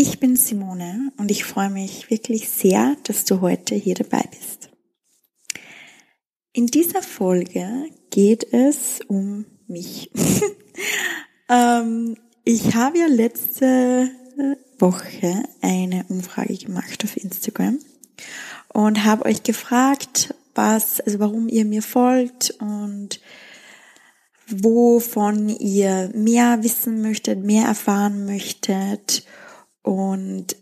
Ich bin Simone und ich freue mich wirklich sehr, dass du heute hier dabei bist. In dieser Folge geht es um mich. ähm, ich habe ja letzte Woche eine Umfrage gemacht auf Instagram und habe euch gefragt, was, also warum ihr mir folgt und wovon ihr mehr wissen möchtet, mehr erfahren möchtet und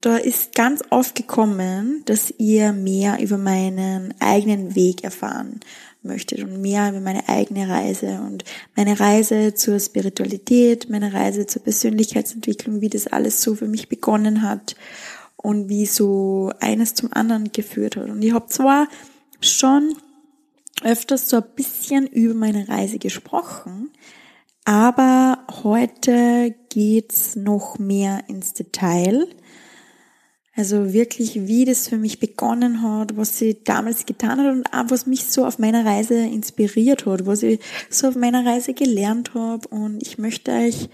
da ist ganz oft gekommen, dass ihr mehr über meinen eigenen Weg erfahren möchtet und mehr über meine eigene Reise und meine Reise zur Spiritualität, meine Reise zur Persönlichkeitsentwicklung, wie das alles so für mich begonnen hat und wie so eines zum anderen geführt hat. Und ich habe zwar schon öfters so ein bisschen über meine Reise gesprochen, aber heute geht's noch mehr ins Detail. Also wirklich, wie das für mich begonnen hat, was sie damals getan hat und auch was mich so auf meiner Reise inspiriert hat, was ich so auf meiner Reise gelernt habe. Und ich möchte euch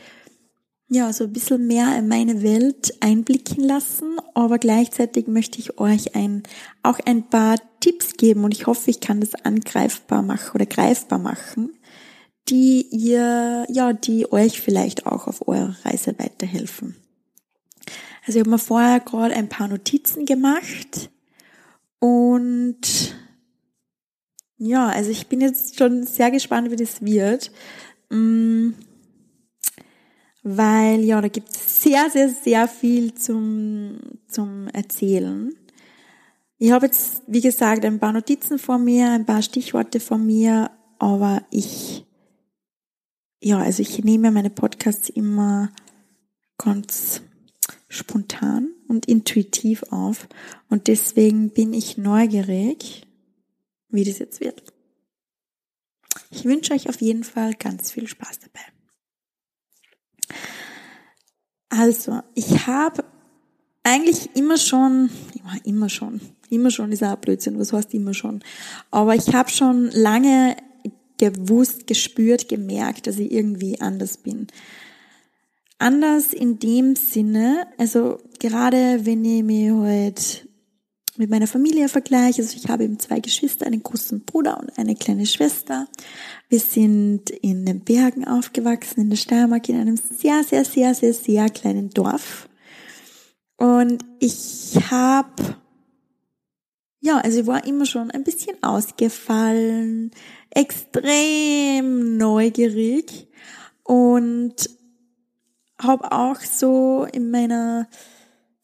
ja so ein bisschen mehr in meine Welt einblicken lassen, aber gleichzeitig möchte ich euch ein, auch ein paar Tipps geben und ich hoffe, ich kann das angreifbar machen oder greifbar machen die ihr, ja, die euch vielleicht auch auf eurer Reise weiterhelfen. Also ich habe mir vorher gerade ein paar Notizen gemacht und ja, also ich bin jetzt schon sehr gespannt, wie das wird. Mm, weil ja, da gibt es sehr, sehr, sehr viel zum, zum Erzählen. Ich habe jetzt, wie gesagt, ein paar Notizen vor mir, ein paar Stichworte vor mir, aber ich ja, also ich nehme meine Podcasts immer ganz spontan und intuitiv auf und deswegen bin ich neugierig, wie das jetzt wird. Ich wünsche euch auf jeden Fall ganz viel Spaß dabei. Also, ich habe eigentlich immer schon, immer schon, immer schon ist auch Blödsinn, was heißt immer schon, aber ich habe schon lange gewusst, gespürt, gemerkt, dass ich irgendwie anders bin. Anders in dem Sinne, also gerade wenn ich mich halt mit meiner Familie vergleiche, also ich habe eben zwei Geschwister, einen großen Bruder und eine kleine Schwester. Wir sind in den Bergen aufgewachsen, in der Steiermark, in einem sehr, sehr, sehr, sehr, sehr kleinen Dorf. Und ich habe, ja, also ich war immer schon ein bisschen ausgefallen, extrem neugierig und habe auch so in meiner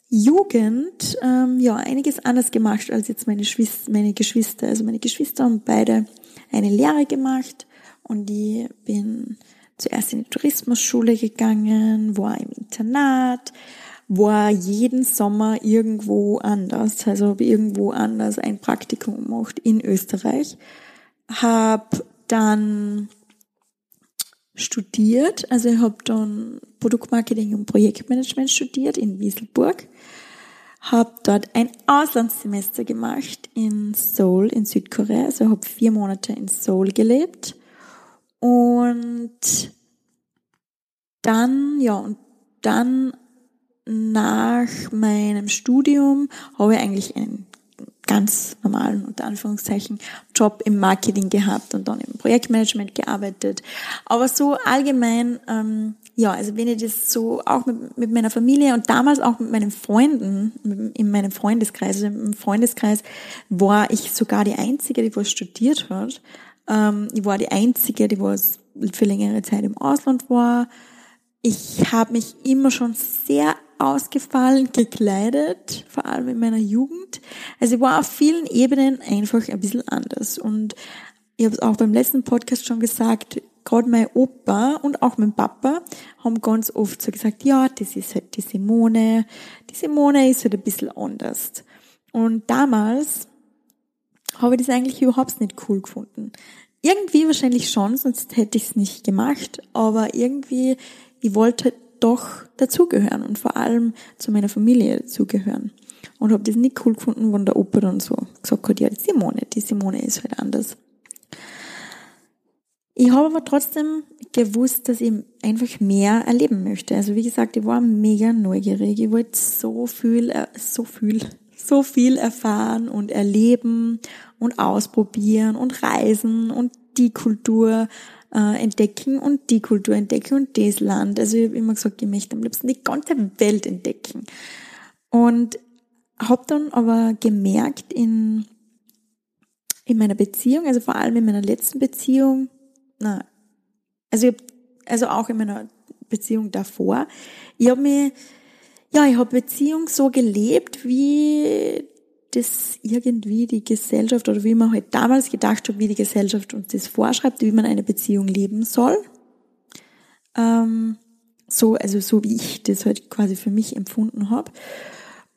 Jugend ähm, ja einiges anders gemacht als jetzt meine, meine Geschwister. Also meine Geschwister haben beide eine Lehre gemacht und ich bin zuerst in die Tourismusschule gegangen, war im Internat, war jeden Sommer irgendwo anders, also habe irgendwo anders ein Praktikum gemacht in Österreich habe dann studiert, also ich habe dann Produktmarketing und Projektmanagement studiert in Wieselburg, habe dort ein Auslandssemester gemacht in Seoul in Südkorea, also habe vier Monate in Seoul gelebt. Und dann, ja, und dann nach meinem Studium habe ich eigentlich einen ganz normalen, unter Anführungszeichen, Job im Marketing gehabt und dann im Projektmanagement gearbeitet. Aber so allgemein, ähm, ja, also wenn ich das so auch mit, mit meiner Familie und damals auch mit meinen Freunden, in meinem Freundeskreis, also im Freundeskreis war ich sogar die Einzige, die was studiert hat. Ähm, ich war die Einzige, die was für längere Zeit im Ausland war. Ich habe mich immer schon sehr ausgefallen gekleidet, vor allem in meiner Jugend. Also ich war auf vielen Ebenen einfach ein bisschen anders. Und ich habe es auch beim letzten Podcast schon gesagt, gerade mein Opa und auch mein Papa haben ganz oft so gesagt, ja, das ist halt die Simone. Die Simone ist halt ein bisschen anders. Und damals habe ich das eigentlich überhaupt nicht cool gefunden. Irgendwie wahrscheinlich schon, sonst hätte ich es nicht gemacht, aber irgendwie, ich wollte halt doch dazugehören und vor allem zu meiner Familie dazugehören. Und habe das nicht cool gefunden, wenn der Opa dann so gesagt hat, ja, die Simone, die Simone ist halt anders. Ich habe aber trotzdem gewusst, dass ich einfach mehr erleben möchte. Also wie gesagt, ich war mega neugierig. Ich wollte so viel, äh, so viel, so viel erfahren und erleben und ausprobieren und reisen und die Kultur äh, entdecken und die Kultur entdecken und das Land. Also ich habe immer gesagt, ich möchte am liebsten die ganze Welt entdecken. Und habe dann aber gemerkt in, in meiner Beziehung, also vor allem in meiner letzten Beziehung, na, also, ich hab, also auch in meiner Beziehung davor. Ich habe mir, ja, ich habe Beziehung so gelebt, wie das irgendwie die Gesellschaft oder wie man halt damals gedacht hat, wie die Gesellschaft uns das vorschreibt, wie man eine Beziehung leben soll. Ähm, so, also so wie ich das halt quasi für mich empfunden habe.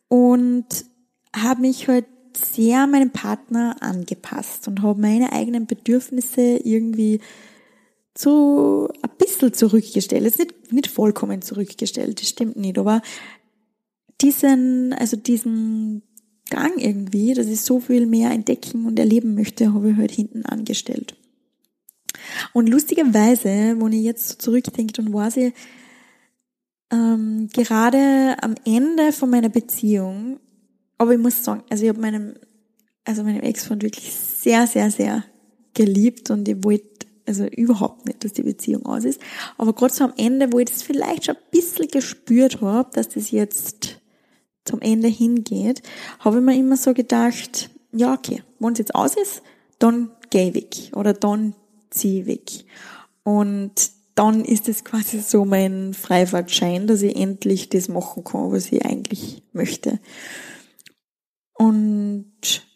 Und habe mich halt sehr meinem Partner angepasst und habe meine eigenen Bedürfnisse irgendwie so ein bisschen zurückgestellt. Jetzt nicht, nicht vollkommen zurückgestellt, das stimmt nicht, aber diesen, also diesen Gang irgendwie, dass ich so viel mehr entdecken und erleben möchte, habe ich halt hinten angestellt. Und lustigerweise, wo ich jetzt so zurückdenke, dann war sie ähm, gerade am Ende von meiner Beziehung, aber ich muss sagen, also ich habe meinem, also meinem Ex-Freund wirklich sehr, sehr, sehr geliebt und ich wollte also überhaupt nicht, dass die Beziehung aus ist. Aber gerade so am Ende, wo ich das vielleicht schon ein bisschen gespürt habe, dass das jetzt zum Ende hingeht, habe ich mir immer so gedacht, ja, okay, wenn es jetzt aus ist, dann geh weg oder dann zieh weg. Und dann ist es quasi so mein Freifahrtschein, dass ich endlich das machen kann, was ich eigentlich möchte. Und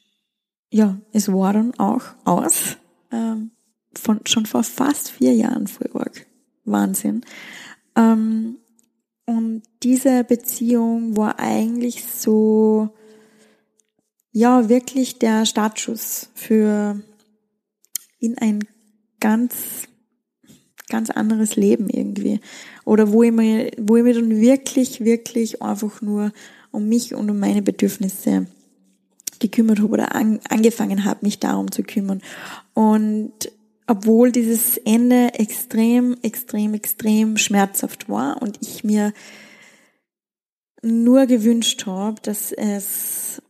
ja, es war dann auch aus. Ähm, von schon vor fast vier Jahren voll. Wahnsinn. Ähm, und diese Beziehung war eigentlich so, ja, wirklich der Startschuss für in ein ganz, ganz anderes Leben irgendwie. Oder wo ich mir, wo ich mir dann wirklich, wirklich einfach nur um mich und um meine Bedürfnisse gekümmert habe oder an, angefangen habe, mich darum zu kümmern. Und obwohl dieses Ende extrem, extrem, extrem schmerzhaft war und ich mir nur gewünscht habe, dass es,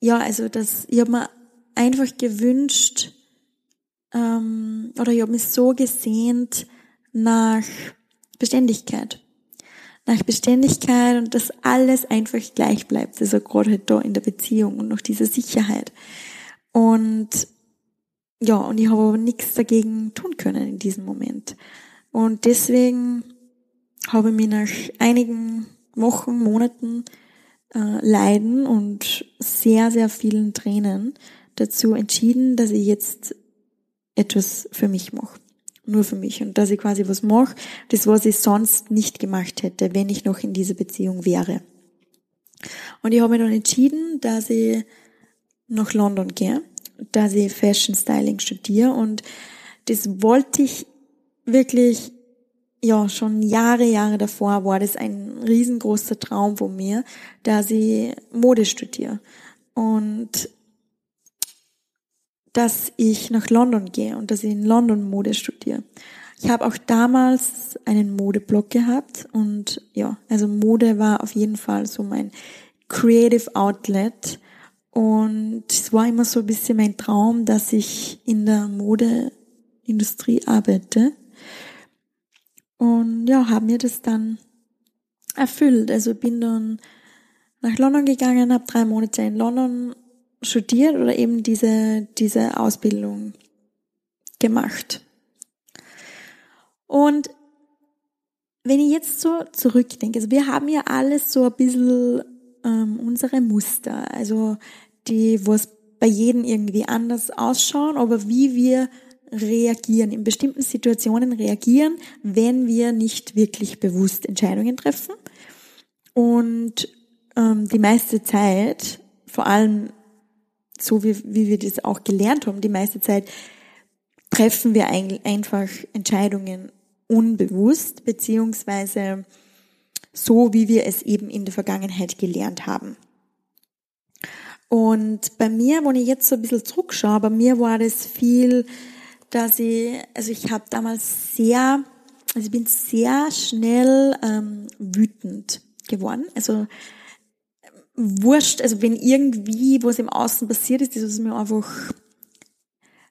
ja, also dass ich habe mir einfach gewünscht, ähm, oder ich habe mich so gesehnt nach Beständigkeit. Nach Beständigkeit und dass alles einfach gleich bleibt. Also gerade halt da in der Beziehung und noch diese Sicherheit. Und ja, und ich habe aber nichts dagegen tun können in diesem Moment. Und deswegen habe ich mich nach einigen Wochen, Monaten äh, Leiden und sehr, sehr vielen Tränen dazu entschieden, dass ich jetzt etwas für mich mache. Nur für mich. Und dass ich quasi was mache, das, was ich sonst nicht gemacht hätte, wenn ich noch in dieser Beziehung wäre. Und ich habe mich dann entschieden, dass ich nach London gehe dass ich Fashion Styling studiere und das wollte ich wirklich, ja, schon Jahre, Jahre davor war das ein riesengroßer Traum von mir, dass ich Mode studiere und dass ich nach London gehe und dass ich in London Mode studiere. Ich habe auch damals einen Modeblog gehabt und ja, also Mode war auf jeden Fall so mein Creative Outlet und es war immer so ein bisschen mein Traum, dass ich in der Modeindustrie arbeite. Und ja, habe mir das dann erfüllt. Also bin dann nach London gegangen, habe drei Monate in London studiert oder eben diese, diese Ausbildung gemacht. Und wenn ich jetzt so zurückdenke, also wir haben ja alles so ein bisschen ähm, unsere Muster, also die, wo es bei jedem irgendwie anders ausschauen, aber wie wir reagieren, in bestimmten Situationen reagieren, wenn wir nicht wirklich bewusst Entscheidungen treffen. Und ähm, die meiste Zeit, vor allem so wie, wie wir das auch gelernt haben, die meiste Zeit treffen wir einfach Entscheidungen unbewusst, beziehungsweise so, wie wir es eben in der Vergangenheit gelernt haben. Und bei mir, wenn ich jetzt so ein bisschen zurückschaue, bei mir war das viel, dass ich, also ich habe damals sehr, also ich bin sehr schnell ähm, wütend geworden. Also wurscht, also wenn irgendwie was im Außen passiert ist, das was mir einfach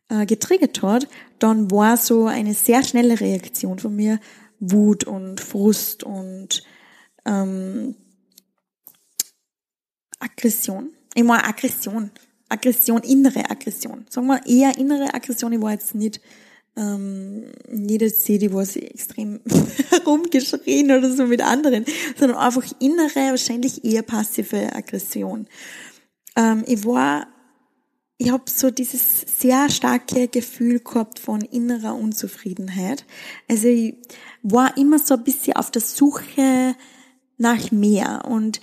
äh, getriggert hat, dann war so eine sehr schnelle Reaktion von mir Wut und Frust und ähm, Aggression. Ich war Aggression. Aggression, innere Aggression. Sagen wir eher innere Aggression. Ich war jetzt nicht ähm, jede CD, wo sie extrem herumgeschrien oder so mit anderen, sondern einfach innere, wahrscheinlich eher passive Aggression. Ähm, ich war, ich habe so dieses sehr starke Gefühl gehabt von innerer Unzufriedenheit. Also ich war immer so ein bisschen auf der Suche nach mehr und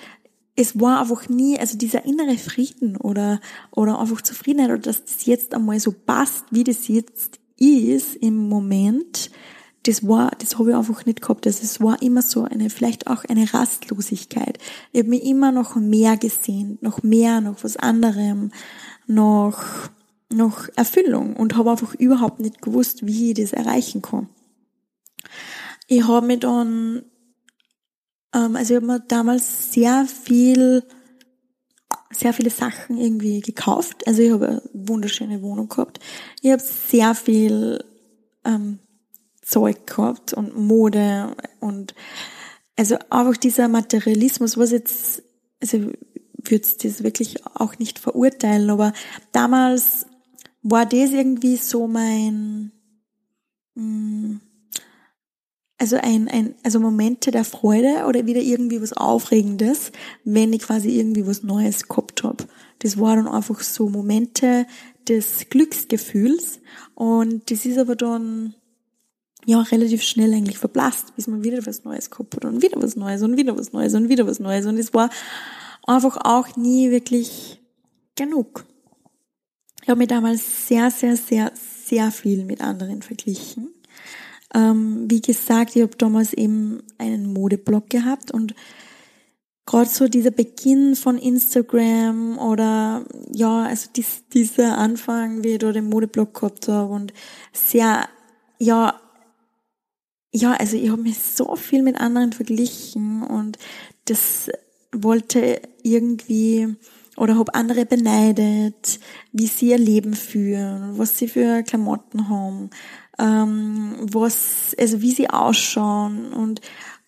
es war einfach nie, also dieser innere Frieden oder, oder einfach Zufriedenheit oder dass das jetzt einmal so passt, wie das jetzt ist im Moment, das war, das habe ich einfach nicht gehabt. Also es war immer so eine, vielleicht auch eine Rastlosigkeit. Ich habe mich immer noch mehr gesehen, noch mehr, noch was anderem, noch, noch Erfüllung und habe einfach überhaupt nicht gewusst, wie ich das erreichen kann. Ich habe mir dann, also ich habe mir damals sehr viel sehr viele Sachen irgendwie gekauft. Also ich habe eine wunderschöne Wohnung gehabt. Ich habe sehr viel ähm, Zeug gehabt und Mode und also einfach dieser Materialismus, was jetzt, also ich würde das wirklich auch nicht verurteilen, aber damals war das irgendwie so mein, mh, mm, also ein, ein, also Momente der Freude oder wieder irgendwie was Aufregendes, wenn ich quasi irgendwie was Neues gehabt hab. Das war dann einfach so Momente des Glücksgefühls und das ist aber dann ja relativ schnell eigentlich verblasst, bis man wieder was Neues gehabt hat und wieder was Neues und wieder was Neues und wieder was Neues und es war einfach auch nie wirklich genug. Ich habe mich damals sehr, sehr, sehr, sehr viel mit anderen verglichen ähm, wie gesagt, ich habe damals eben einen Modeblog gehabt und gerade so dieser Beginn von Instagram oder ja, also dies, dieser Anfang, wie ich da den Modeblog gehabt habe und sehr, ja, ja, also ich habe mich so viel mit anderen verglichen und das wollte irgendwie oder habe andere beneidet, wie sie ihr Leben führen, was sie für Klamotten haben, ähm, was, also wie sie ausschauen. Und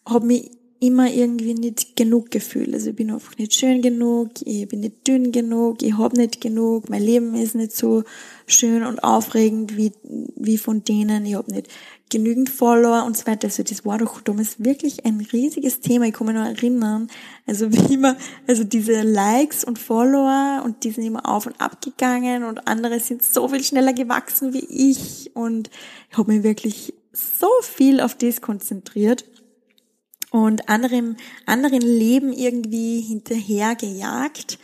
habe mich immer irgendwie nicht genug gefühlt. Also ich bin einfach nicht schön genug, ich bin nicht dünn genug, ich habe nicht genug, mein Leben ist nicht so schön und aufregend wie, wie von denen, ich habe nicht genügend Follower und so weiter. Also das war doch damals wirklich ein riesiges Thema. Ich kann mich noch erinnern, also wie immer, also diese Likes und Follower und die sind immer auf und ab gegangen und andere sind so viel schneller gewachsen wie ich und ich habe mich wirklich so viel auf das konzentriert und anderem, anderen Leben irgendwie hinterher gejagt.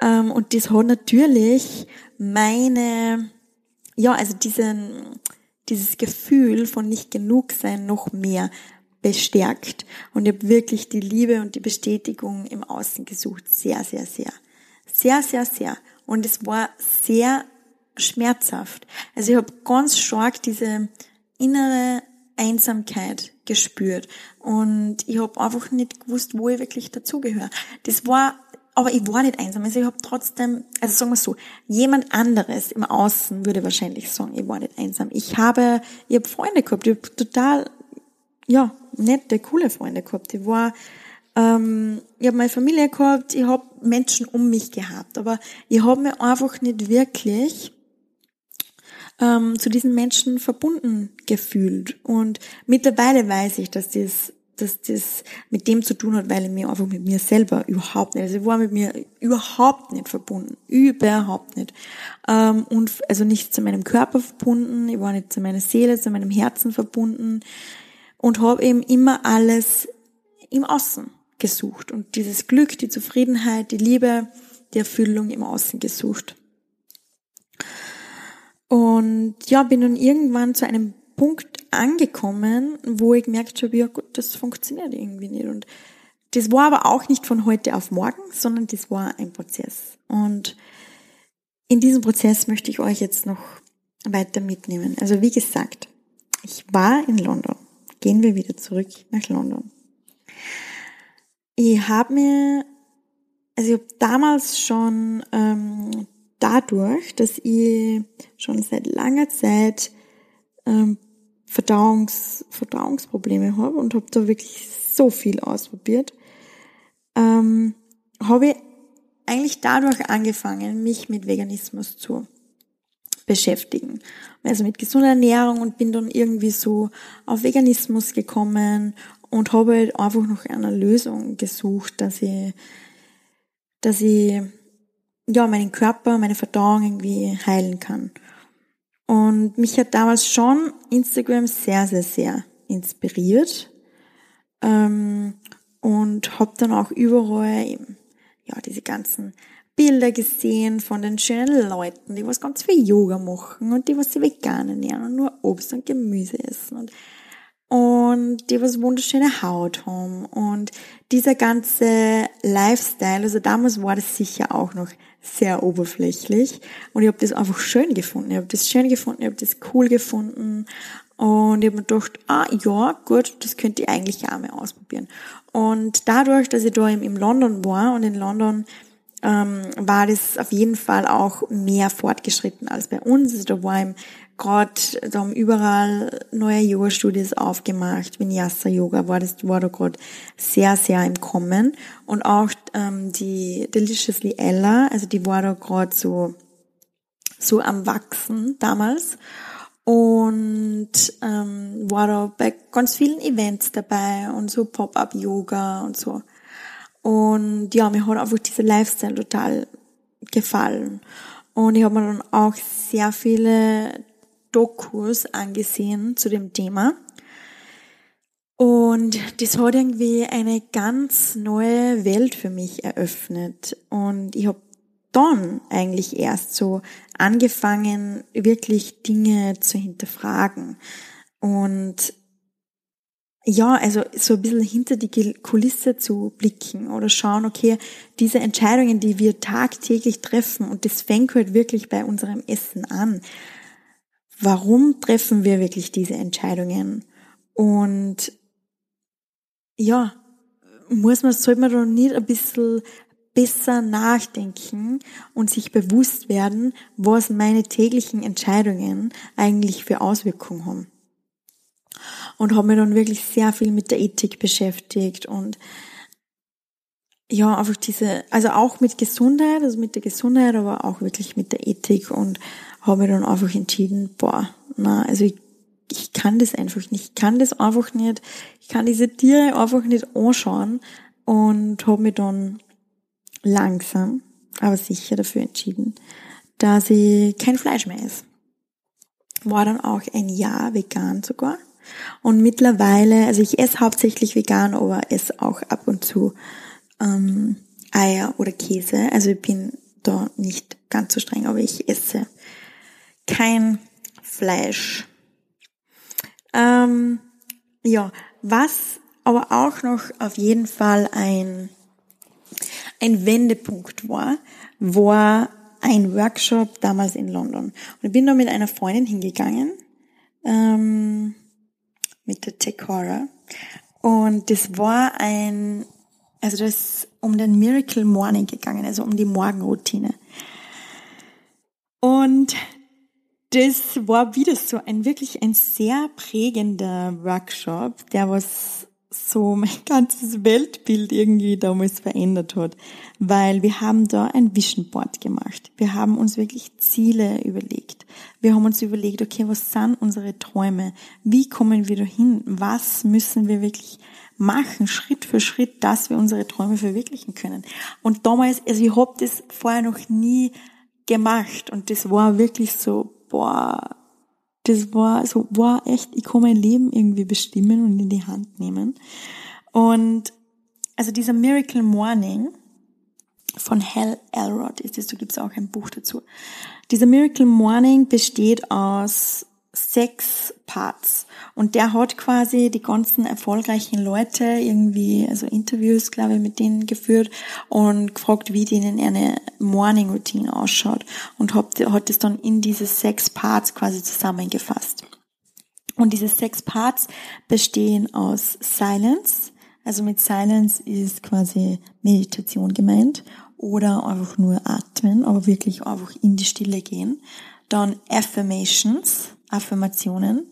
Ähm, und das hat natürlich meine, ja, also diesen, dieses Gefühl von nicht genug sein noch mehr bestärkt. Und ich habe wirklich die Liebe und die Bestätigung im Außen gesucht. Sehr, sehr, sehr. Sehr, sehr, sehr. Und es war sehr schmerzhaft. Also ich habe ganz stark diese innere Einsamkeit gespürt. Und ich habe einfach nicht gewusst, wo ich wirklich dazugehöre. Das war, aber ich war nicht einsam. Also ich habe trotzdem, also sagen wir so, jemand anderes im Außen würde wahrscheinlich sagen, ich war nicht einsam. Ich habe, ich habe Freunde gehabt, ich habe total, ja, nette, coole Freunde gehabt. Ich war, ähm, ich habe meine Familie gehabt, ich habe Menschen um mich gehabt, aber ich habe mir einfach nicht wirklich ähm, zu diesen Menschen verbunden gefühlt. Und mittlerweile weiß ich, dass das, dass das mit dem zu tun hat, weil ich mich einfach mit mir selber überhaupt nicht, also ich war mit mir überhaupt nicht verbunden, überhaupt nicht. Ähm, und also nicht zu meinem Körper verbunden, ich war nicht zu meiner Seele, zu meinem Herzen verbunden und habe eben immer alles im Außen gesucht und dieses Glück, die Zufriedenheit, die Liebe, die Erfüllung im Außen gesucht. Und ja, bin dann irgendwann zu einem Punkt angekommen, wo ich gemerkt habe, ja gut, das funktioniert irgendwie nicht. Und das war aber auch nicht von heute auf morgen, sondern das war ein Prozess. Und in diesem Prozess möchte ich euch jetzt noch weiter mitnehmen. Also wie gesagt, ich war in London. Gehen wir wieder zurück nach London. Ich habe mir, also ich habe damals schon ähm, dadurch, dass ich schon seit langer Zeit ähm, Verdauungs, Verdauungsprobleme habe und habe da wirklich so viel ausprobiert, ähm, habe ich eigentlich dadurch angefangen, mich mit Veganismus zu beschäftigen. Also mit gesunder Ernährung und bin dann irgendwie so auf Veganismus gekommen und habe halt einfach noch eine Lösung gesucht, dass ich, dass ich ja, meinen Körper, meine Verdauung irgendwie heilen kann. Und mich hat damals schon Instagram sehr, sehr, sehr inspiriert. Ähm, und habe dann auch überall eben, ja, diese ganzen Bilder gesehen von den schönen Leuten, die was ganz viel Yoga machen und die was sie vegan ernähren und nur Obst und Gemüse essen und und die was wunderschöne Haut haben und dieser ganze Lifestyle, also damals war das sicher auch noch sehr oberflächlich und ich habe das einfach schön gefunden. Ich habe das schön gefunden, ich habe das cool gefunden und ich habe mir gedacht, ah ja, gut, das könnte ich eigentlich auch mal ausprobieren. Und dadurch, dass ich da eben in London war und in London ähm, war das auf jeden Fall auch mehr fortgeschritten als bei uns. Also da war im gerade, da haben überall neue Yoga-Studios aufgemacht. Vinyasa Yoga war das, war da gerade sehr, sehr im Kommen. Und auch ähm, die Deliciously Ella, also die war da gerade so, so am Wachsen damals. Und ähm, war da bei ganz vielen Events dabei und so Pop-up-Yoga und so. Und ja, mir hat einfach dieser Lifestyle total gefallen. Und ich habe mir dann auch sehr viele Dokus angesehen zu dem Thema. Und das hat irgendwie eine ganz neue Welt für mich eröffnet. Und ich habe dann eigentlich erst so angefangen, wirklich Dinge zu hinterfragen. Und ja, also so ein bisschen hinter die Kulisse zu blicken oder schauen, okay, diese Entscheidungen, die wir tagtäglich treffen, und das fängt halt wirklich bei unserem Essen an warum treffen wir wirklich diese Entscheidungen? Und ja, muss man, sollte man doch nicht ein bisschen besser nachdenken und sich bewusst werden, was meine täglichen Entscheidungen eigentlich für Auswirkungen haben. Und habe mich dann wirklich sehr viel mit der Ethik beschäftigt und ja, einfach diese, also auch mit Gesundheit, also mit der Gesundheit, aber auch wirklich mit der Ethik und habe ich dann einfach entschieden, boah, na, also ich, ich kann das einfach nicht, ich kann das einfach nicht, ich kann diese Tiere einfach nicht anschauen und habe mich dann langsam, aber sicher dafür entschieden, dass ich kein Fleisch mehr esse. War dann auch ein Jahr vegan sogar. Und mittlerweile, also ich esse hauptsächlich vegan, aber esse auch ab und zu ähm, Eier oder Käse. Also ich bin da nicht ganz so streng, aber ich esse kein Fleisch. Ähm, ja, was aber auch noch auf jeden Fall ein, ein Wendepunkt war, war ein Workshop damals in London. Und ich bin da mit einer Freundin hingegangen, ähm, mit der Tekora. Und das war ein, also das ist um den Miracle Morning gegangen, also um die Morgenroutine. Und das war wieder so ein wirklich ein sehr prägender Workshop, der was so mein ganzes Weltbild irgendwie damals verändert hat, weil wir haben da ein Vision Board gemacht. Wir haben uns wirklich Ziele überlegt. Wir haben uns überlegt, okay, was sind unsere Träume? Wie kommen wir dahin? Was müssen wir wirklich machen, Schritt für Schritt, dass wir unsere Träume verwirklichen können. Und damals, also ich hab das vorher noch nie gemacht und das war wirklich so, boah, das war so, boah, echt, ich kann mein Leben irgendwie bestimmen und in die Hand nehmen. Und also dieser Miracle Morning von Hal Elrod ist es, da gibt's auch ein Buch dazu. Dieser Miracle Morning besteht aus sechs Parts. Und der hat quasi die ganzen erfolgreichen Leute irgendwie, also Interviews, glaube ich, mit denen geführt und gefragt, wie denen eine Morning Routine ausschaut. Und hat, hat es dann in diese sechs Parts quasi zusammengefasst. Und diese sechs Parts bestehen aus Silence. Also mit Silence ist quasi Meditation gemeint oder einfach nur atmen, aber wirklich einfach in die Stille gehen. Dann Affirmations, Affirmationen,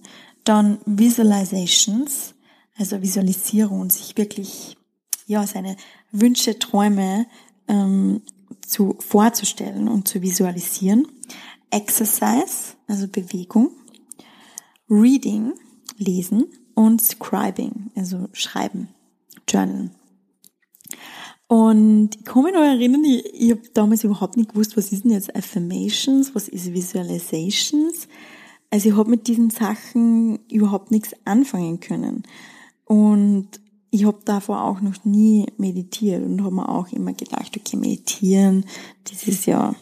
dann Visualizations, also Visualisierung, sich wirklich ja seine Wünsche, Träume ähm, zu vorzustellen und zu visualisieren. Exercise, also Bewegung. Reading, lesen und Scribing, also schreiben, journalen. Und ich kann mich noch erinnern, ich, ich habe damals überhaupt nicht gewusst, was ist denn jetzt Affirmations, was ist Visualizations. Also ich habe mit diesen Sachen überhaupt nichts anfangen können. Und ich habe davor auch noch nie meditiert und habe mir auch immer gedacht, okay, meditieren, das ist ja,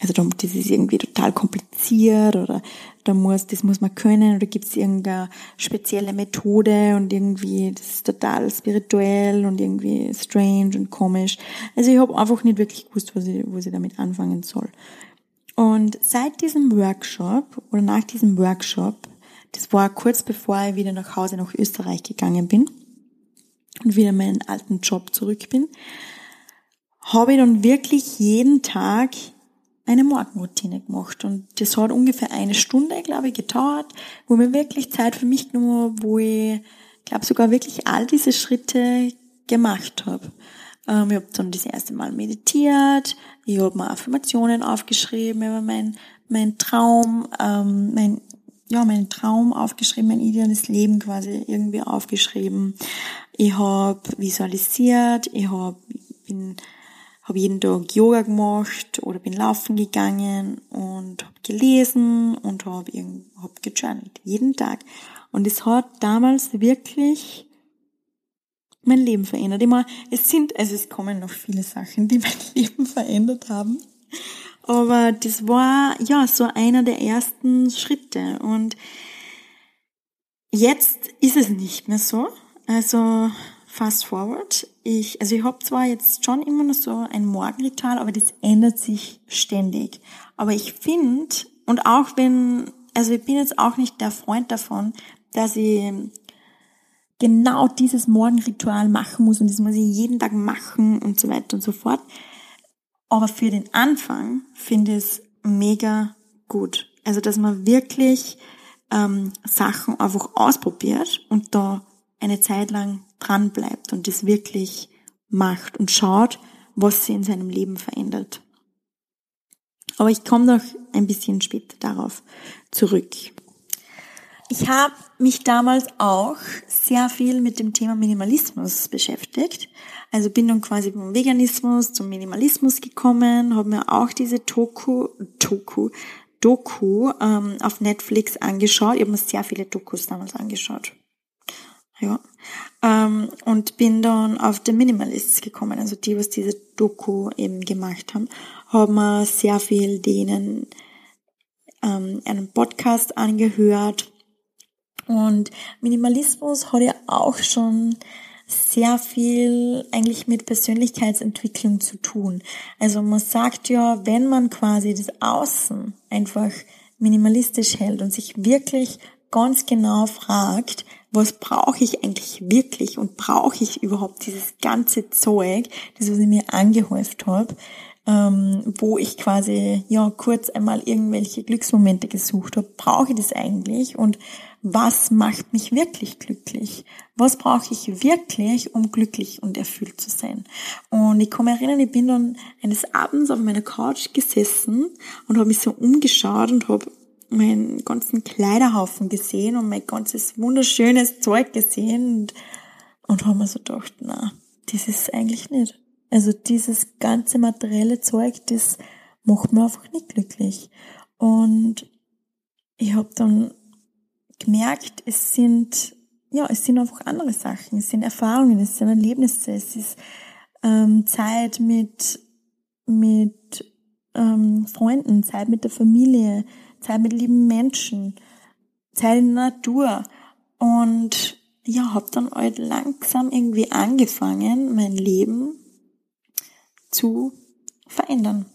also das ist irgendwie total kompliziert oder da muss, das muss man können oder gibt es irgendeine spezielle Methode und irgendwie, das ist total spirituell und irgendwie strange und komisch. Also ich habe einfach nicht wirklich gewusst, was ich, was ich damit anfangen soll. Und seit diesem Workshop oder nach diesem Workshop, das war kurz bevor ich wieder nach Hause nach Österreich gegangen bin und wieder in meinen alten Job zurück bin, habe ich dann wirklich jeden Tag eine Morgenroutine gemacht. Und das hat ungefähr eine Stunde, glaube ich, gedauert, wo mir wirklich Zeit für mich genommen, wo ich, glaube sogar wirklich all diese Schritte gemacht habe. Ähm, ich habe dann das erste Mal meditiert, ich habe mir Affirmationen aufgeschrieben über mein, mein Traum, ähm, mein, ja, mein Traum aufgeschrieben, mein ideales Leben quasi irgendwie aufgeschrieben. Ich habe visualisiert, ich hab, bin habe jeden Tag Yoga gemacht oder bin laufen gegangen und habe gelesen und habe hab gejournalt, jeden Tag. Und es hat damals wirklich mein Leben verändert. Immer, es sind, also es kommen noch viele Sachen, die mein Leben verändert haben. Aber das war, ja, so einer der ersten Schritte. Und jetzt ist es nicht mehr so. Also, fast forward. Ich, also ich habe zwar jetzt schon immer noch so ein Morgenritual, aber das ändert sich ständig. Aber ich finde, und auch wenn, also ich bin jetzt auch nicht der Freund davon, dass ich genau dieses Morgenritual machen muss und das muss ich jeden Tag machen und so weiter und so fort. Aber für den Anfang finde ich es mega gut. Also, dass man wirklich ähm, Sachen einfach ausprobiert und da eine Zeit lang dran bleibt und das wirklich macht und schaut, was sie in seinem Leben verändert. Aber ich komme noch ein bisschen später darauf zurück. Ich habe mich damals auch sehr viel mit dem Thema Minimalismus beschäftigt. Also bin dann quasi vom Veganismus zum Minimalismus gekommen, habe mir auch diese Doku, Doku, Doku ähm, auf Netflix angeschaut. Ich habe mir sehr viele Dokus damals angeschaut. Ja. Ähm, und bin dann auf The Minimalists gekommen, also die, was diese Doku eben gemacht haben, haben mir sehr viel denen ähm, einen Podcast angehört und Minimalismus hat ja auch schon sehr viel eigentlich mit Persönlichkeitsentwicklung zu tun. Also man sagt ja, wenn man quasi das Außen einfach minimalistisch hält und sich wirklich ganz genau fragt, was brauche ich eigentlich wirklich und brauche ich überhaupt dieses ganze Zeug, das was ich mir angehäuft habe, ähm, wo ich quasi ja kurz einmal irgendwelche Glücksmomente gesucht habe, brauche ich das eigentlich und was macht mich wirklich glücklich? Was brauche ich wirklich, um glücklich und erfüllt zu sein? Und ich mich erinnern, ich bin dann eines Abends auf meiner Couch gesessen und habe mich so umgeschaut und habe meinen ganzen Kleiderhaufen gesehen und mein ganzes wunderschönes Zeug gesehen und Und haben mir so gedacht, na, das ist eigentlich nicht. Also dieses ganze materielle Zeug, das macht mir einfach nicht glücklich. Und ich habe dann gemerkt, es sind, ja, es sind einfach andere Sachen. Es sind Erfahrungen, es sind Erlebnisse, es ist ähm, Zeit mit, mit ähm, Freunden, Zeit mit der Familie, Zeit mit lieben Menschen, Zeit in der Natur. Und ja, habe dann halt langsam irgendwie angefangen, mein Leben zu verändern.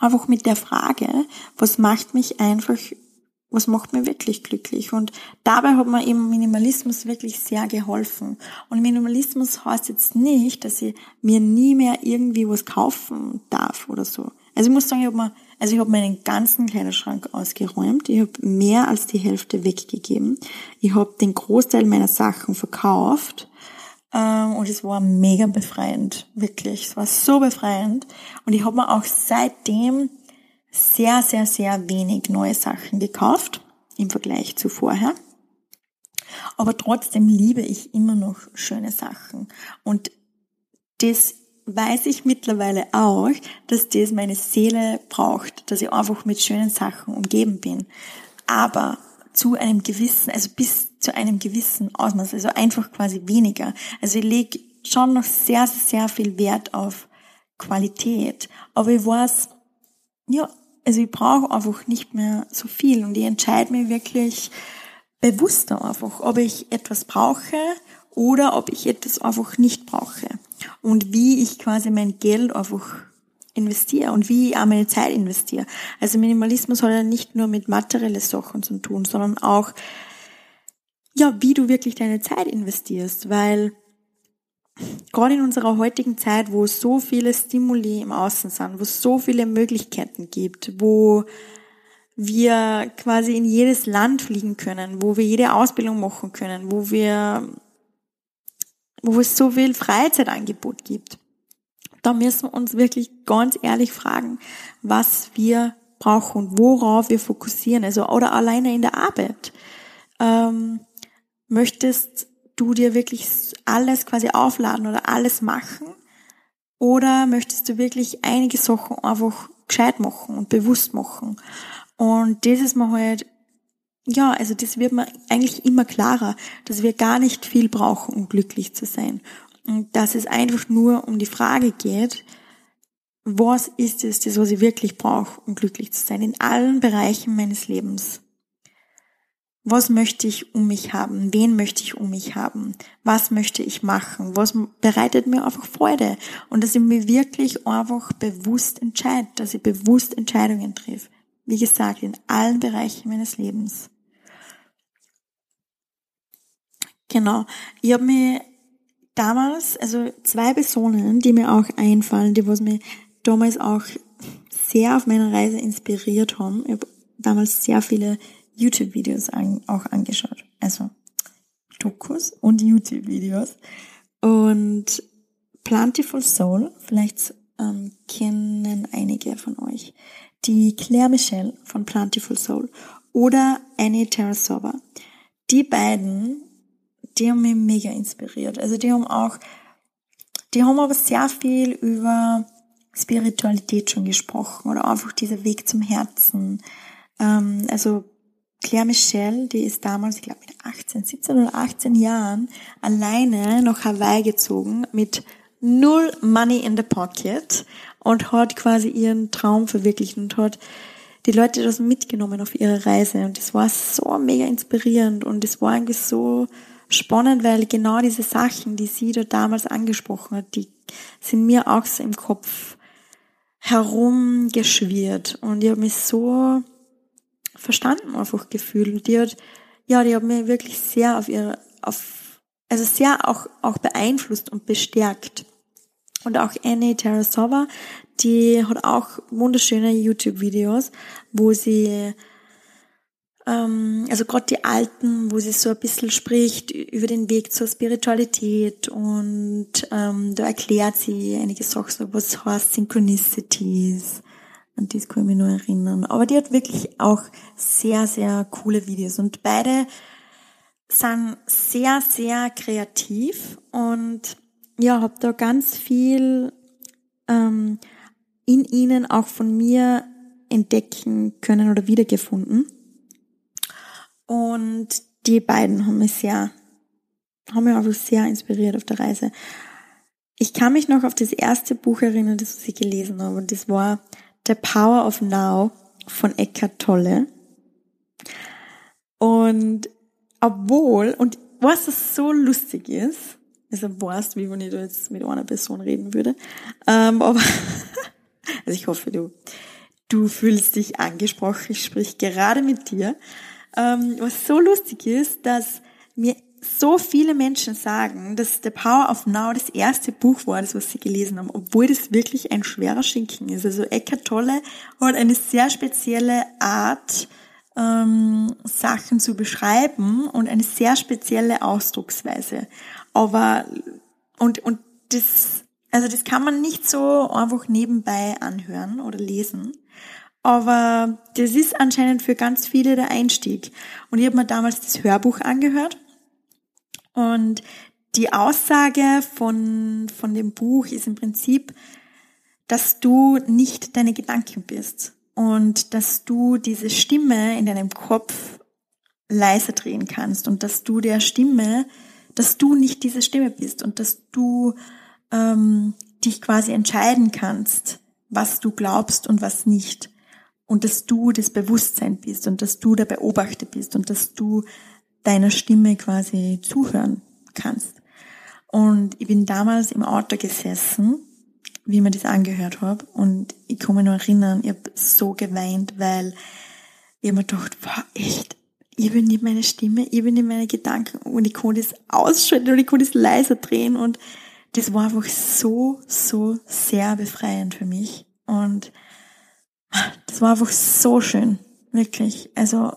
Einfach mit der Frage, was macht mich einfach, was macht mir wirklich glücklich? Und dabei hat mir eben Minimalismus wirklich sehr geholfen. Und Minimalismus heißt jetzt nicht, dass ich mir nie mehr irgendwie was kaufen darf oder so. Also ich muss sagen, ich habe mir, also ich habe meinen ganzen Kleiderschrank ausgeräumt. Ich habe mehr als die Hälfte weggegeben. Ich habe den Großteil meiner Sachen verkauft ähm, und es war mega befreiend, wirklich. Es war so befreiend. Und ich habe mir auch seitdem sehr, sehr, sehr wenig neue Sachen gekauft im Vergleich zu vorher. Aber trotzdem liebe ich immer noch schöne Sachen. Und das weiß ich mittlerweile auch, dass das meine Seele braucht, dass ich einfach mit schönen Sachen umgeben bin. Aber zu einem gewissen, also bis zu einem gewissen Ausmaß, also einfach quasi weniger. Also ich lege schon noch sehr, sehr viel Wert auf Qualität. Aber ich weiß, ja, also ich brauche einfach nicht mehr so viel und ich entscheide mich wirklich bewusster einfach, ob ich etwas brauche oder ob ich etwas einfach nicht brauche. Und wie ich quasi mein Geld einfach investiere und wie ich auch meine Zeit investiere. Also Minimalismus hat ja nicht nur mit materiellen Sachen zu tun, sondern auch, ja, wie du wirklich deine Zeit investierst, weil gerade in unserer heutigen Zeit, wo so viele Stimuli im Außen sind, wo es so viele Möglichkeiten gibt, wo wir quasi in jedes Land fliegen können, wo wir jede Ausbildung machen können, wo wir, wo es so viel Freizeitangebot gibt da müssen wir uns wirklich ganz ehrlich fragen, was wir brauchen und worauf wir fokussieren. Also, oder alleine in der Arbeit. Ähm, möchtest du dir wirklich alles quasi aufladen oder alles machen? Oder möchtest du wirklich einige Sachen einfach gescheit machen und bewusst machen? Und das ist mir halt, ja, also das wird mir eigentlich immer klarer, dass wir gar nicht viel brauchen, um glücklich zu sein. Und dass es einfach nur um die Frage geht, was ist es, das, was ich wirklich brauche, um glücklich zu sein, in allen Bereichen meines Lebens. Was möchte ich um mich haben? Wen möchte ich um mich haben? Was möchte ich machen? Was bereitet mir einfach Freude? Und dass ich mir wirklich einfach bewusst entscheide, dass ich bewusst Entscheidungen treffe. Wie gesagt, in allen Bereichen meines Lebens. Genau. Ich habe mich damals, also zwei Personen, die mir auch einfallen, die was mir damals auch sehr auf meiner Reise inspiriert haben. Ich habe damals sehr viele YouTube-Videos an, auch angeschaut. Also Dokus und YouTube-Videos. Und Plantiful Soul, vielleicht ähm, kennen einige von euch, die Claire Michelle von Plantiful Soul oder Annie Terrasova. Die beiden die haben mich mega inspiriert. Also die haben auch, die haben aber sehr viel über Spiritualität schon gesprochen oder einfach dieser Weg zum Herzen. Ähm, also Claire Michelle, die ist damals, ich glaube mit 18, 17 oder 18 Jahren alleine nach Hawaii gezogen mit null Money in the Pocket und hat quasi ihren Traum verwirklicht und hat die Leute das mitgenommen auf ihre Reise. Und das war so mega inspirierend und es war eigentlich so spannend, weil genau diese Sachen, die sie da damals angesprochen hat, die sind mir auch so im Kopf herumgeschwirrt. Und ich habe mich so verstanden einfach gefühlt und die hat, ja, die hat mir wirklich sehr auf ihre, auf, also sehr auch, auch beeinflusst und bestärkt. Und auch Annie Terasova, die hat auch wunderschöne YouTube-Videos, wo sie ähm, also gerade die Alten, wo sie so ein bisschen spricht über den Weg zur Spiritualität und ähm, da erklärt sie einige Sachen, was heißt Synchronicities. An das kann ich mich nur erinnern. Aber die hat wirklich auch sehr, sehr coole Videos und beide sind sehr, sehr kreativ und ja, habe da ganz viel ähm, in ihnen auch von mir entdecken können oder wiedergefunden. Und die beiden haben mich sehr, haben mich einfach sehr inspiriert auf der Reise. Ich kann mich noch auf das erste Buch erinnern, das ich gelesen habe, und das war The Power of Now von Eckhart Tolle. Und obwohl, und was das so lustig ist, also weißt, wie wenn ich da jetzt mit einer Person reden würde, ähm, aber, also ich hoffe, du, du fühlst dich angesprochen, ich sprich gerade mit dir, ähm, was so lustig ist, dass mir so viele Menschen sagen, dass The Power of Now das erste Buch war, das was sie gelesen haben, obwohl das wirklich ein schwerer Schinken ist. Also Eckhart Tolle hat eine sehr spezielle Art, ähm, Sachen zu beschreiben und eine sehr spezielle Ausdrucksweise. Aber und und das also das kann man nicht so einfach nebenbei anhören oder lesen. Aber das ist anscheinend für ganz viele der Einstieg. Und ich habe mir damals das Hörbuch angehört. Und die Aussage von, von dem Buch ist im Prinzip, dass du nicht deine Gedanken bist und dass du diese Stimme in deinem Kopf leiser drehen kannst und dass du der Stimme, dass du nicht diese Stimme bist und dass du ähm, dich quasi entscheiden kannst, was du glaubst und was nicht. Und dass du das Bewusstsein bist und dass du der Beobachter bist und dass du deiner Stimme quasi zuhören kannst. Und ich bin damals im Auto gesessen wie mir das angehört habe. Und ich kann mich noch erinnern, ich habe so geweint, weil ich mir gedacht, wow, echt, ich bin nicht meine Stimme, ich bin nicht meine Gedanken und ich konnte das ausschalten und ich konnte es leiser drehen und das war einfach so, so sehr befreiend für mich. Und das war einfach so schön, wirklich. Also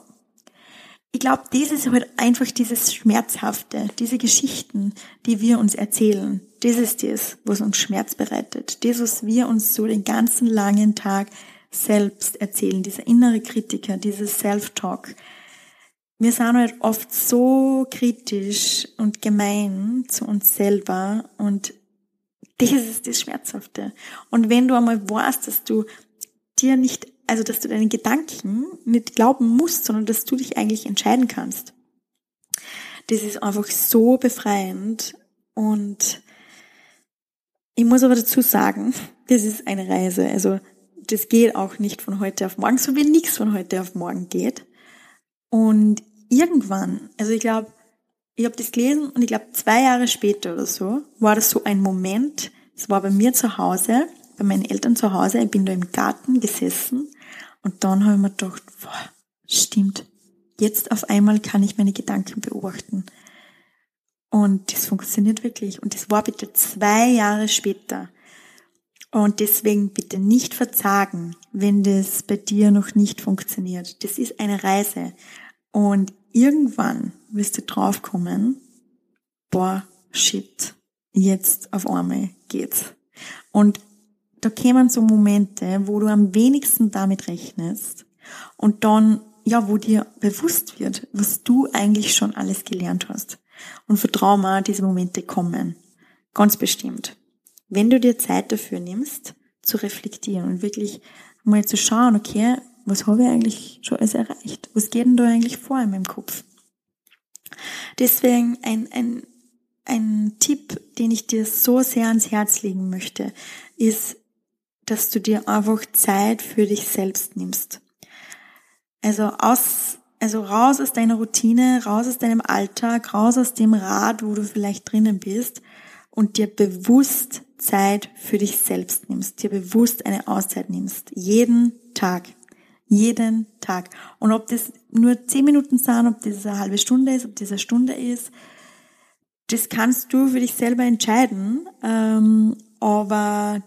ich glaube, das ist halt einfach dieses Schmerzhafte, diese Geschichten, die wir uns erzählen. Das ist das, was uns Schmerz bereitet. Das, was wir uns so den ganzen langen Tag selbst erzählen. Dieser innere Kritiker, dieses Self-Talk. Wir sind halt oft so kritisch und gemein zu uns selber und das ist das Schmerzhafte. Und wenn du einmal weißt, dass du dir nicht also dass du deinen Gedanken nicht glauben musst, sondern dass du dich eigentlich entscheiden kannst. Das ist einfach so befreiend und ich muss aber dazu sagen, das ist eine Reise. Also das geht auch nicht von heute auf morgen, so wie nichts von heute auf morgen geht. Und irgendwann, also ich glaube, ich habe das gelesen und ich glaube zwei Jahre später oder so, war das so ein Moment, es war bei mir zu Hause, bei meinen Eltern zu Hause, ich bin da im Garten gesessen und dann habe ich mir gedacht, boah, stimmt, jetzt auf einmal kann ich meine Gedanken beobachten. Und das funktioniert wirklich. Und das war bitte zwei Jahre später. Und deswegen bitte nicht verzagen, wenn das bei dir noch nicht funktioniert. Das ist eine Reise. Und irgendwann wirst du draufkommen, boah, shit, jetzt auf einmal geht's. Und da kämen so Momente, wo du am wenigsten damit rechnest und dann, ja, wo dir bewusst wird, was du eigentlich schon alles gelernt hast. Und vertrau mir, diese Momente kommen. Ganz bestimmt. Wenn du dir Zeit dafür nimmst, zu reflektieren und wirklich mal zu schauen, okay, was habe ich eigentlich schon alles erreicht? Was geht denn da eigentlich vor in meinem Kopf? Deswegen ein, ein, ein Tipp, den ich dir so sehr ans Herz legen möchte, ist, dass du dir einfach Zeit für dich selbst nimmst. Also aus, also raus aus deiner Routine, raus aus deinem Alltag, raus aus dem Rad, wo du vielleicht drinnen bist und dir bewusst Zeit für dich selbst nimmst, dir bewusst eine Auszeit nimmst. Jeden Tag. Jeden Tag. Und ob das nur zehn Minuten sind, ob das eine halbe Stunde ist, ob das eine Stunde ist, das kannst du für dich selber entscheiden. Ähm, aber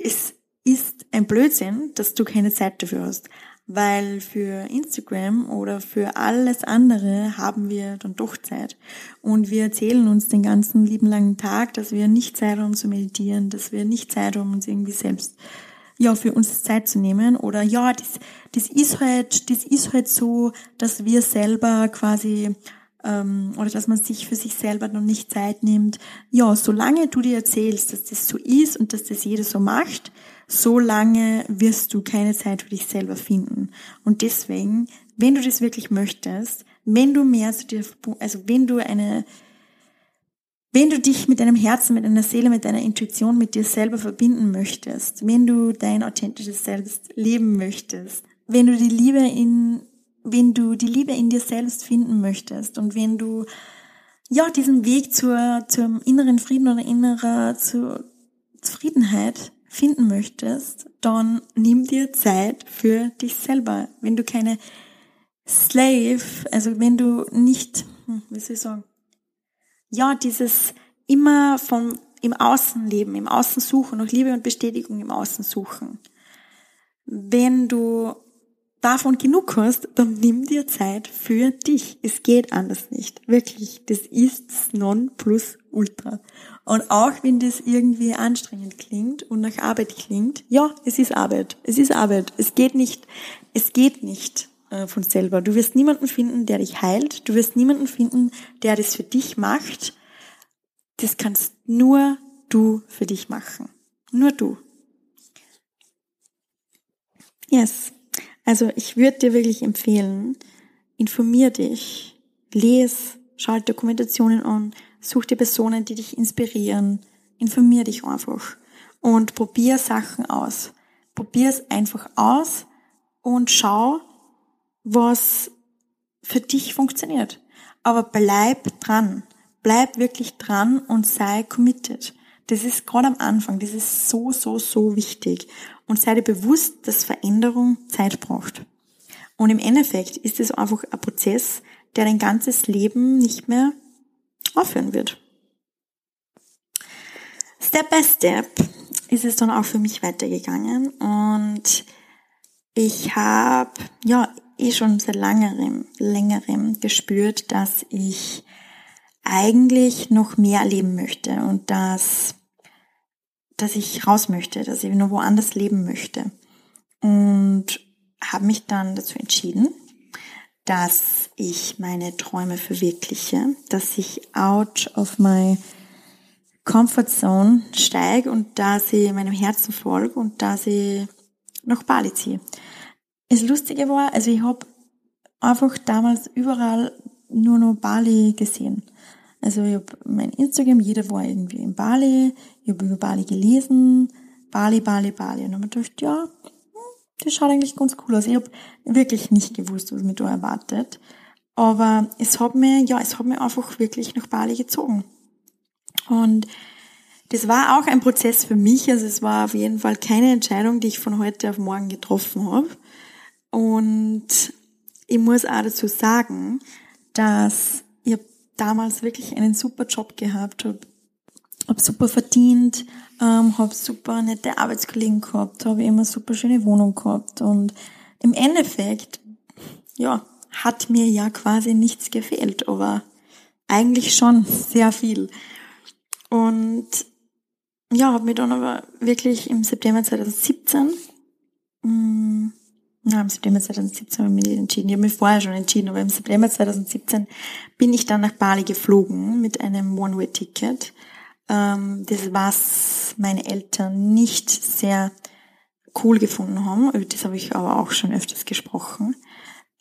es ist ein Blödsinn, dass du keine Zeit dafür hast. Weil für Instagram oder für alles andere haben wir dann doch Zeit. Und wir erzählen uns den ganzen lieben langen Tag, dass wir nicht Zeit haben zu meditieren, dass wir nicht Zeit haben, uns irgendwie selbst, ja, für uns Zeit zu nehmen. Oder ja, das, das ist halt, das ist halt so, dass wir selber quasi ähm, oder dass man sich für sich selber noch nicht Zeit nimmt. Ja, solange du dir erzählst, dass das so ist und dass das jeder so macht, solange wirst du keine Zeit für dich selber finden. Und deswegen, wenn du das wirklich möchtest, wenn du mehr zu dir, also wenn du eine, wenn du dich mit deinem Herzen, mit deiner Seele, mit deiner Intuition, mit dir selber verbinden möchtest, wenn du dein authentisches Selbst leben möchtest, wenn du die Liebe in wenn du die Liebe in dir selbst finden möchtest und wenn du ja diesen Weg zur zum inneren Frieden oder innerer zur Zufriedenheit finden möchtest, dann nimm dir Zeit für dich selber. Wenn du keine Slave, also wenn du nicht, hm, wie soll ich sagen, ja, dieses immer vom im Außen leben, im Außen suchen, nach Liebe und Bestätigung im Außen suchen. Wenn du davon genug hast, dann nimm dir Zeit für dich. Es geht anders nicht. Wirklich. Das ist das Nonplusultra. Und auch wenn das irgendwie anstrengend klingt und nach Arbeit klingt, ja, es ist Arbeit. Es ist Arbeit. Es geht nicht, es geht nicht äh, von selber. Du wirst niemanden finden, der dich heilt. Du wirst niemanden finden, der das für dich macht. Das kannst nur du für dich machen. Nur du. Yes. Also ich würde dir wirklich empfehlen, informier dich, les, schau Dokumentationen an, such dir Personen, die dich inspirieren, informier dich einfach und probier Sachen aus. Probier es einfach aus und schau, was für dich funktioniert. Aber bleib dran. Bleib wirklich dran und sei committed. Das ist gerade am Anfang, das ist so, so, so wichtig und sei dir bewusst, dass Veränderung Zeit braucht. Und im Endeffekt ist es einfach ein Prozess, der dein ganzes Leben nicht mehr aufhören wird. Step by Step ist es dann auch für mich weitergegangen und ich habe ja eh schon seit längerem, längerem gespürt, dass ich eigentlich noch mehr erleben möchte und dass dass ich raus möchte, dass ich nur woanders leben möchte. Und habe mich dann dazu entschieden, dass ich meine Träume verwirkliche, dass ich out of my comfort zone steige und dass ich meinem Herzen folge und dass ich nach Bali ziehe. Das Lustige war, also ich habe einfach damals überall nur noch Bali gesehen. Also ich habe mein Instagram, jeder war irgendwie in Bali, ich habe über Bali gelesen, Bali, Bali, Bali. Und dann habe ich gedacht, ja, das schaut eigentlich ganz cool aus. Ich habe wirklich nicht gewusst, was mich da erwartet. Aber es hat mir, ja, es hat mir einfach wirklich nach Bali gezogen. Und das war auch ein Prozess für mich. Also es war auf jeden Fall keine Entscheidung, die ich von heute auf morgen getroffen habe. Und ich muss auch dazu sagen, dass damals wirklich einen super Job gehabt, habe hab super verdient, ähm, habe super nette Arbeitskollegen gehabt, habe immer super schöne Wohnung gehabt und im Endeffekt, ja, hat mir ja quasi nichts gefehlt, aber eigentlich schon sehr viel. Und ja, habe mich dann aber wirklich im September 2017 mh, na, im September 2017 habe ich mich entschieden. Ich habe mich vorher schon entschieden, aber im September 2017 bin ich dann nach Bali geflogen mit einem One-Way-Ticket. Ähm, das, was meine Eltern nicht sehr cool gefunden haben. Über das habe ich aber auch schon öfters gesprochen.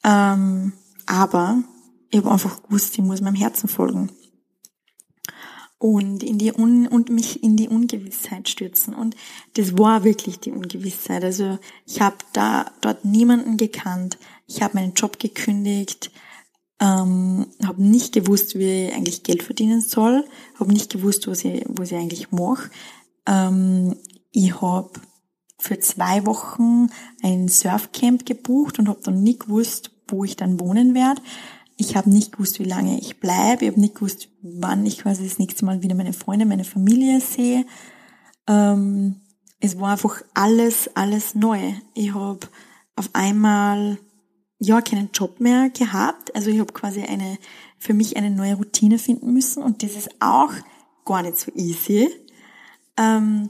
Ähm, aber ich habe einfach gewusst, ich muss meinem Herzen folgen und in die Un und mich in die Ungewissheit stürzen. Und das war wirklich die Ungewissheit. Also ich habe da dort niemanden gekannt. Ich habe meinen Job gekündigt, ähm, habe nicht gewusst, wie ich eigentlich Geld verdienen soll, habe nicht gewusst, was ich, was ich eigentlich mache. Ähm, ich habe für zwei Wochen ein Surfcamp gebucht und habe dann nie gewusst, wo ich dann wohnen werde. Ich habe nicht gewusst, wie lange ich bleibe. Ich habe nicht gewusst, wann ich quasi das nächste Mal wieder meine Freunde, meine Familie sehe. Ähm, es war einfach alles, alles neu. Ich habe auf einmal ja keinen Job mehr gehabt. Also ich habe quasi eine für mich eine neue Routine finden müssen und das ist auch gar nicht so easy. Ähm,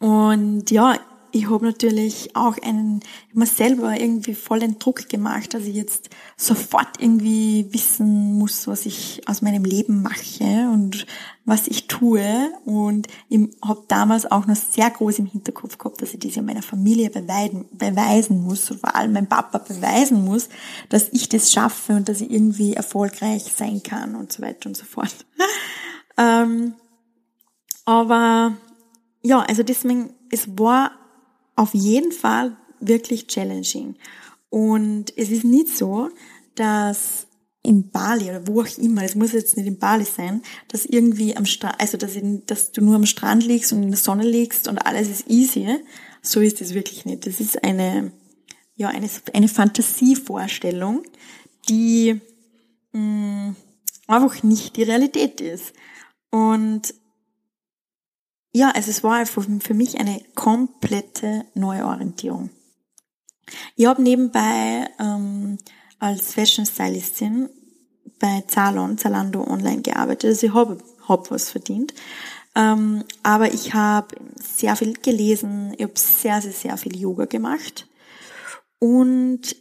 und ja, ich habe natürlich auch einen, ich mir selber irgendwie voll den Druck gemacht, dass ich jetzt sofort irgendwie wissen muss, was ich aus meinem Leben mache und was ich tue. Und ich habe damals auch noch sehr groß im Hinterkopf gehabt, dass ich das ja meiner Familie beweisen, beweisen muss, vor allem meinem Papa beweisen muss, dass ich das schaffe und dass ich irgendwie erfolgreich sein kann und so weiter und so fort. ähm, aber ja, also deswegen, es war auf jeden Fall wirklich challenging. Und es ist nicht so, dass in Bali oder wo auch immer, es muss jetzt nicht in Bali sein, dass irgendwie am Strand, also dass, in, dass du nur am Strand liegst und in der Sonne liegst und alles ist easy. So ist es wirklich nicht. Das ist eine, ja, eine, eine Fantasievorstellung, die mh, mm, einfach nicht die Realität ist. Und ja, also es war für mich eine komplette Neuorientierung. Ich habe nebenbei ähm, als Fashion Stylistin bei Zalon, Zalando Online gearbeitet. Also ich habe hab was verdient. Ähm, aber ich habe sehr viel gelesen, ich habe sehr, sehr, sehr viel Yoga gemacht. Und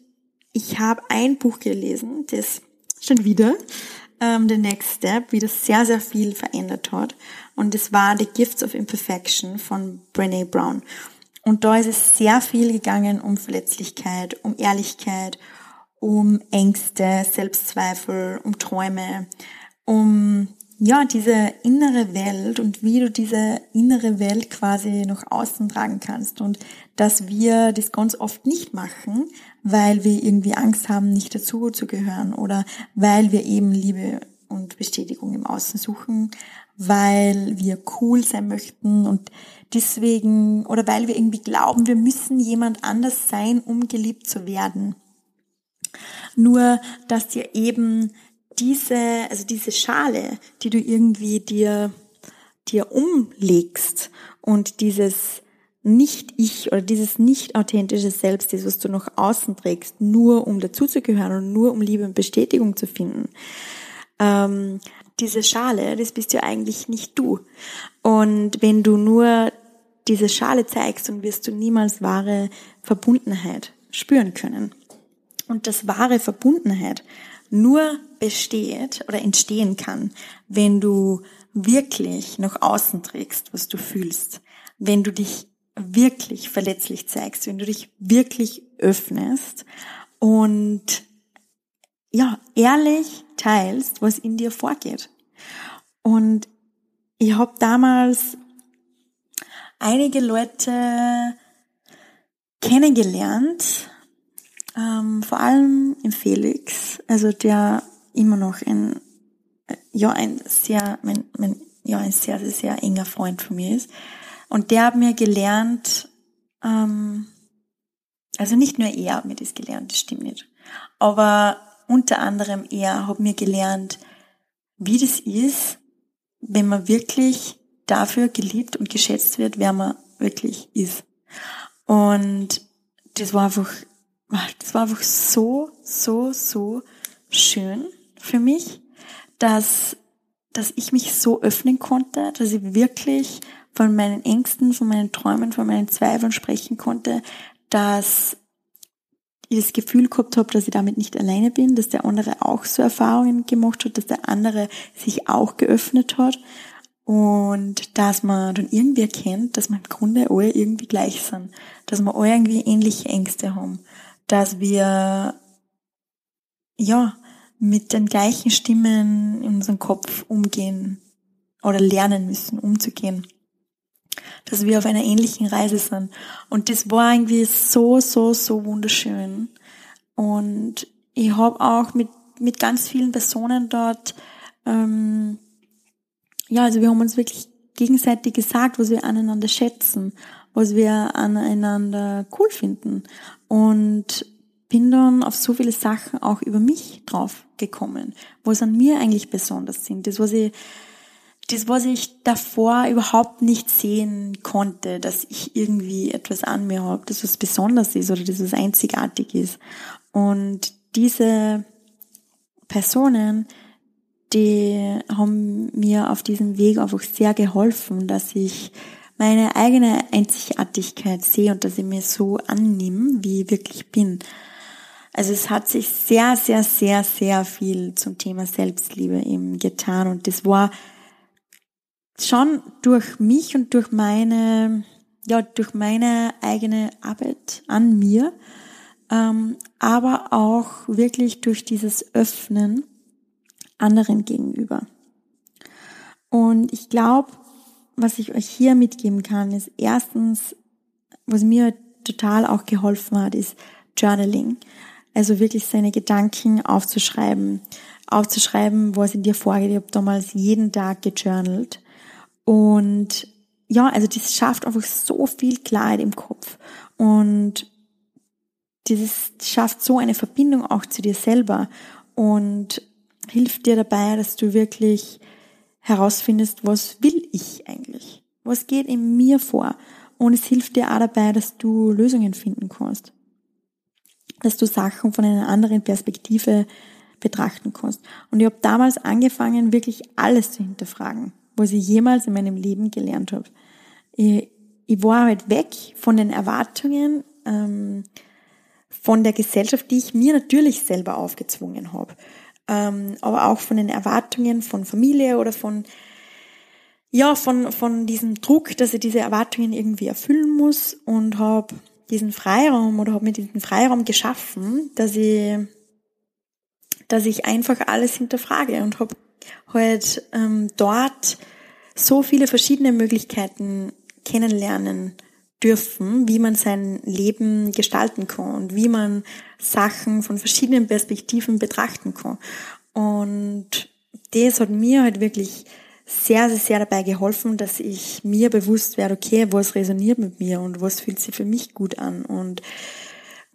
ich habe ein Buch gelesen, das schon wieder ähm, The Next Step wieder sehr, sehr viel verändert hat. Und das war The Gifts of Imperfection von Brené Brown. Und da ist es sehr viel gegangen um Verletzlichkeit, um Ehrlichkeit, um Ängste, Selbstzweifel, um Träume, um ja, diese innere Welt und wie du diese innere Welt quasi nach außen tragen kannst und dass wir das ganz oft nicht machen, weil wir irgendwie Angst haben, nicht dazu zu gehören oder weil wir eben Liebe und Bestätigung im Außen suchen, weil wir cool sein möchten und deswegen oder weil wir irgendwie glauben, wir müssen jemand anders sein, um geliebt zu werden. Nur, dass dir eben diese, also diese Schale, die du irgendwie dir, dir umlegst und dieses nicht-Ich oder dieses nicht authentische Selbst ist, was du nach außen trägst, nur um dazuzugehören und nur um Liebe und Bestätigung zu finden. Ähm, diese Schale, das bist ja eigentlich nicht du. Und wenn du nur diese Schale zeigst, dann wirst du niemals wahre Verbundenheit spüren können. Und das wahre Verbundenheit nur besteht oder entstehen kann, wenn du wirklich nach außen trägst, was du fühlst, wenn du dich wirklich verletzlich zeigst, wenn du dich wirklich öffnest und ja, ehrlich teilst, was in dir vorgeht. Und ich habe damals einige Leute kennengelernt, ähm, vor allem im Felix, also der immer noch ein, ja, ein sehr, mein, mein, ja, ein sehr, sehr, sehr enger Freund von mir ist. Und der hat mir gelernt, ähm, also nicht nur er hat mir das gelernt, das stimmt nicht. Aber unter anderem er hat mir gelernt, wie das ist, wenn man wirklich dafür geliebt und geschätzt wird, wer man wirklich ist. Und das war einfach, das war einfach so, so, so schön für mich, dass, dass ich mich so öffnen konnte, dass ich wirklich von meinen Ängsten, von meinen Träumen, von meinen Zweifeln sprechen konnte, dass ich das Gefühl gehabt habe, dass ich damit nicht alleine bin, dass der andere auch so Erfahrungen gemacht hat, dass der andere sich auch geöffnet hat und dass man dann irgendwie erkennt, dass wir im Grunde alle irgendwie gleich sind, dass wir alle irgendwie ähnliche Ängste haben, dass wir ja mit den gleichen Stimmen in unserem Kopf umgehen oder lernen müssen, umzugehen dass wir auf einer ähnlichen Reise sind. Und das war irgendwie so, so, so wunderschön. Und ich habe auch mit, mit ganz vielen Personen dort, ähm, ja, also wir haben uns wirklich gegenseitig gesagt, was wir aneinander schätzen, was wir aneinander cool finden. Und bin dann auf so viele Sachen auch über mich drauf gekommen, was an mir eigentlich besonders sind. Das, was ich das, was ich davor überhaupt nicht sehen konnte, dass ich irgendwie etwas an mir habe, das was besonders ist oder das was einzigartig ist. Und diese Personen, die haben mir auf diesem Weg einfach sehr geholfen, dass ich meine eigene Einzigartigkeit sehe und dass ich mir so annehme, wie ich wirklich bin. Also es hat sich sehr, sehr, sehr, sehr viel zum Thema Selbstliebe eben getan und das war schon durch mich und durch meine, ja, durch meine eigene Arbeit an mir, ähm, aber auch wirklich durch dieses Öffnen anderen gegenüber. Und ich glaube, was ich euch hier mitgeben kann, ist erstens, was mir total auch geholfen hat, ist Journaling. Also wirklich seine Gedanken aufzuschreiben, aufzuschreiben, was in dir vorgeht. Ich habe damals jeden Tag gejournalt. Und ja, also das schafft einfach so viel Klarheit im Kopf. Und dieses schafft so eine Verbindung auch zu dir selber und hilft dir dabei, dass du wirklich herausfindest, was will ich eigentlich? Was geht in mir vor? Und es hilft dir auch dabei, dass du Lösungen finden kannst. Dass du Sachen von einer anderen Perspektive betrachten kannst. Und ich habe damals angefangen, wirklich alles zu hinterfragen, was ich jemals in meinem Leben gelernt habe. Ich, ich war halt weg von den Erwartungen, ähm, von der Gesellschaft, die ich mir natürlich selber aufgezwungen habe ähm, aber auch von den Erwartungen von Familie oder von ja von von diesem Druck, dass ich diese Erwartungen irgendwie erfüllen muss und habe diesen Freiraum oder habe mir diesen Freiraum geschaffen, dass ich dass ich einfach alles hinterfrage und habe halt ähm, dort so viele verschiedene Möglichkeiten kennenlernen dürfen, wie man sein Leben gestalten kann und wie man Sachen von verschiedenen Perspektiven betrachten kann. Und das hat mir halt wirklich sehr, sehr, sehr dabei geholfen, dass ich mir bewusst werde, okay, was resoniert mit mir und was fühlt sich für mich gut an und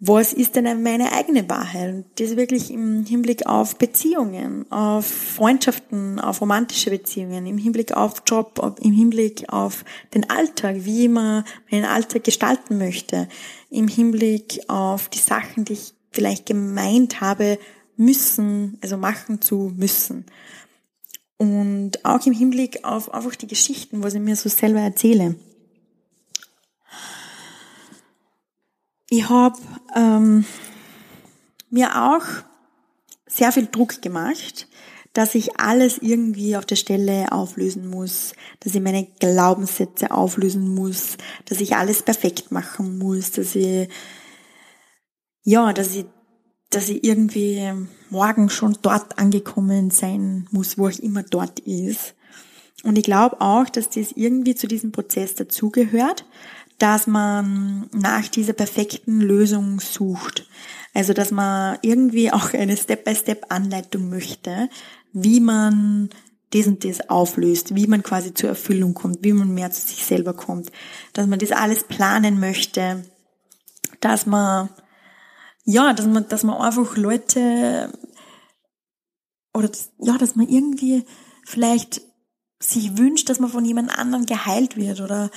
was ist denn meine eigene Wahrheit? Und das wirklich im Hinblick auf Beziehungen, auf Freundschaften, auf romantische Beziehungen, im Hinblick auf Job, im Hinblick auf den Alltag, wie man meinen Alltag gestalten möchte, im Hinblick auf die Sachen, die ich vielleicht gemeint habe, müssen, also machen zu müssen. Und auch im Hinblick auf einfach die Geschichten, was ich mir so selber erzähle. Ich habe ähm, mir auch sehr viel Druck gemacht, dass ich alles irgendwie auf der Stelle auflösen muss, dass ich meine Glaubenssätze auflösen muss, dass ich alles perfekt machen muss, dass ich ja, dass ich dass ich irgendwie morgen schon dort angekommen sein muss, wo ich immer dort ist. Und ich glaube auch, dass das irgendwie zu diesem Prozess dazugehört, dass man nach dieser perfekten Lösung sucht. Also, dass man irgendwie auch eine Step-by-Step-Anleitung möchte, wie man das und das auflöst, wie man quasi zur Erfüllung kommt, wie man mehr zu sich selber kommt, dass man das alles planen möchte, dass man, ja, dass man, dass man einfach Leute, oder, ja, dass man irgendwie vielleicht sich wünscht, dass man von jemand anderem geheilt wird oder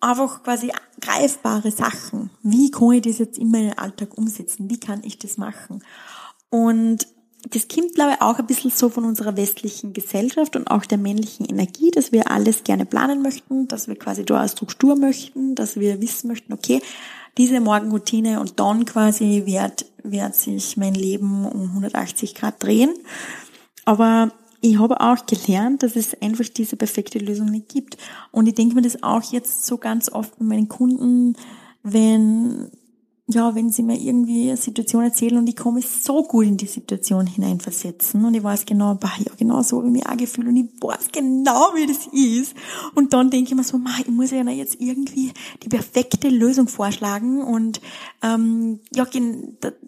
einfach quasi greifbare Sachen. Wie kann ich das jetzt in meinen Alltag umsetzen? Wie kann ich das machen? Und das kommt, glaube ich, auch ein bisschen so von unserer westlichen Gesellschaft und auch der männlichen Energie, dass wir alles gerne planen möchten, dass wir quasi da eine Struktur möchten, dass wir wissen möchten, okay, diese Morgenroutine und dann quasi wird, wird sich mein Leben um 180 Grad drehen. Aber ich habe auch gelernt, dass es einfach diese perfekte Lösung nicht gibt. Und ich denke mir das auch jetzt so ganz oft mit meinen Kunden, wenn, ja, wenn sie mir irgendwie eine Situation erzählen und ich komme so gut in die Situation hineinversetzen und ich weiß genau, bah, ja, genau so habe ich mich auch gefühlt und ich weiß genau, wie das ist. Und dann denke ich mir so, ich muss ja jetzt irgendwie die perfekte Lösung vorschlagen und ähm, ja,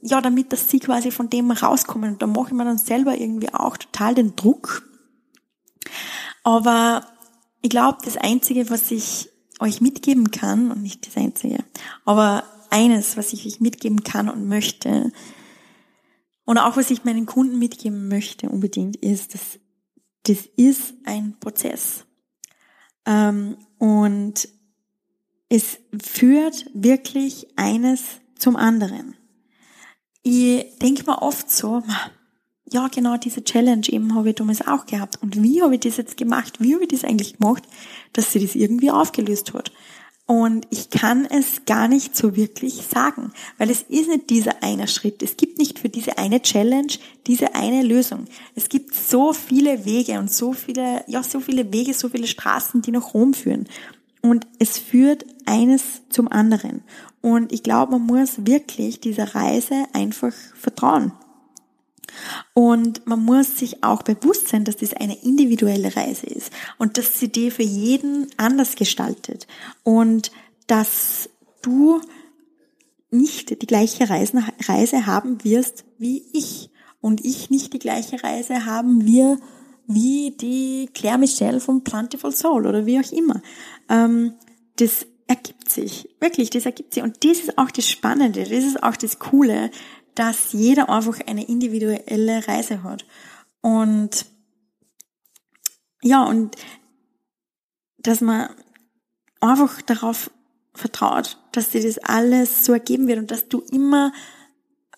ja, damit, dass sie quasi von dem rauskommen. Und da mache ich mir dann selber irgendwie auch total den Druck. Aber ich glaube, das Einzige, was ich euch mitgeben kann, und nicht das Einzige, aber eines, was ich euch mitgeben kann und möchte, und auch was ich meinen Kunden mitgeben möchte unbedingt, ist, dass das ist ein Prozess. Ähm, und es führt wirklich eines zum anderen. Ich denke mir oft so, ja, genau diese Challenge eben habe ich damals auch gehabt. Und wie habe ich das jetzt gemacht? Wie habe ich das eigentlich gemacht, dass sie das irgendwie aufgelöst hat? Und ich kann es gar nicht so wirklich sagen, weil es ist nicht dieser eine Schritt. Es gibt nicht für diese eine Challenge diese eine Lösung. Es gibt so viele Wege und so viele, ja, so viele Wege, so viele Straßen, die nach Rom führen. Und es führt eines zum anderen. Und ich glaube, man muss wirklich dieser Reise einfach vertrauen. Und man muss sich auch bewusst sein, dass das eine individuelle Reise ist und dass sie die für jeden anders gestaltet und dass du nicht die gleiche Reise, Reise haben wirst wie ich und ich nicht die gleiche Reise haben wir wie die Claire Michelle von Plentiful Soul oder wie auch immer. Ähm, das ergibt sich, wirklich, das ergibt sich. Und das ist auch das Spannende, das ist auch das Coole, dass jeder einfach eine individuelle Reise hat. Und ja, und dass man einfach darauf vertraut, dass dir das alles so ergeben wird und dass du immer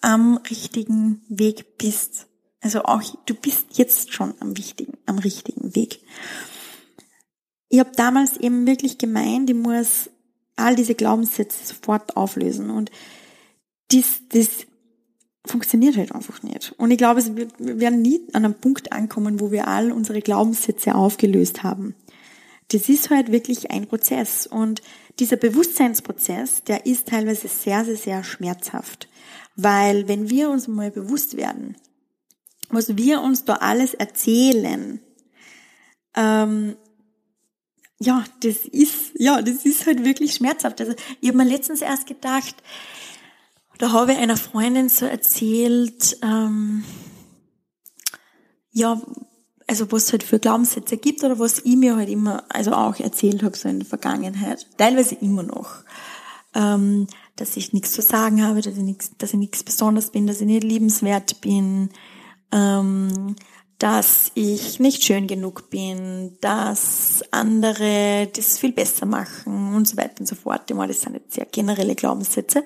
am richtigen Weg bist. Also auch du bist jetzt schon am wichtigen, am richtigen Weg. Ich habe damals eben wirklich gemeint, ich muss all diese Glaubenssätze sofort auflösen und das, das funktioniert halt einfach nicht. Und ich glaube, wir werden nie an einem Punkt ankommen, wo wir all unsere Glaubenssätze aufgelöst haben. Das ist halt wirklich ein Prozess. Und dieser Bewusstseinsprozess, der ist teilweise sehr, sehr, sehr schmerzhaft. Weil wenn wir uns mal bewusst werden, was wir uns da alles erzählen, ähm, ja, das ist, ja, das ist halt wirklich schmerzhaft. Also ich habe mir letztens erst gedacht, da habe ich einer Freundin so erzählt, ähm, ja, also was es halt für Glaubenssätze gibt oder was ich mir halt immer, also auch erzählt habe so in der Vergangenheit, teilweise immer noch, ähm, dass ich nichts zu sagen habe, dass ich nichts, dass ich nichts besonders bin, dass ich nicht liebenswert bin, ähm, dass ich nicht schön genug bin, dass andere das viel besser machen und so weiter und so fort. Das sind jetzt sehr generelle Glaubenssätze.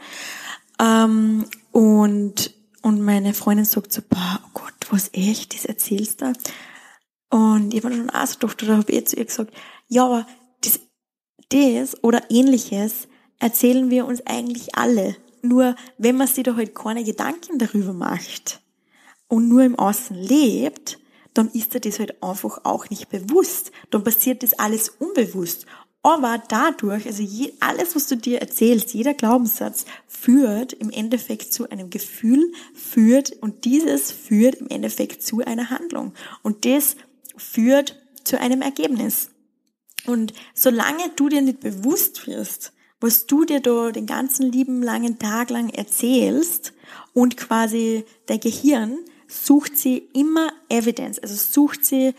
Ähm, und, und meine Freundin sagt so, boah, oh Gott, was echt, das erzählst du? Und ich habe schon auch so gedacht, oder habe ich zu ihr gesagt, ja, aber das, das oder ähnliches erzählen wir uns eigentlich alle. Nur wenn man sich da halt keine Gedanken darüber macht und nur im Außen lebt, dann ist dir das halt einfach auch nicht bewusst. Dann passiert das alles unbewusst. Aber dadurch, also je, alles, was du dir erzählst, jeder Glaubenssatz führt im Endeffekt zu einem Gefühl, führt und dieses führt im Endeffekt zu einer Handlung. Und das führt zu einem Ergebnis. Und solange du dir nicht bewusst wirst, was du dir da den ganzen lieben langen Tag lang erzählst und quasi dein Gehirn sucht sie immer Evidence, also sucht sie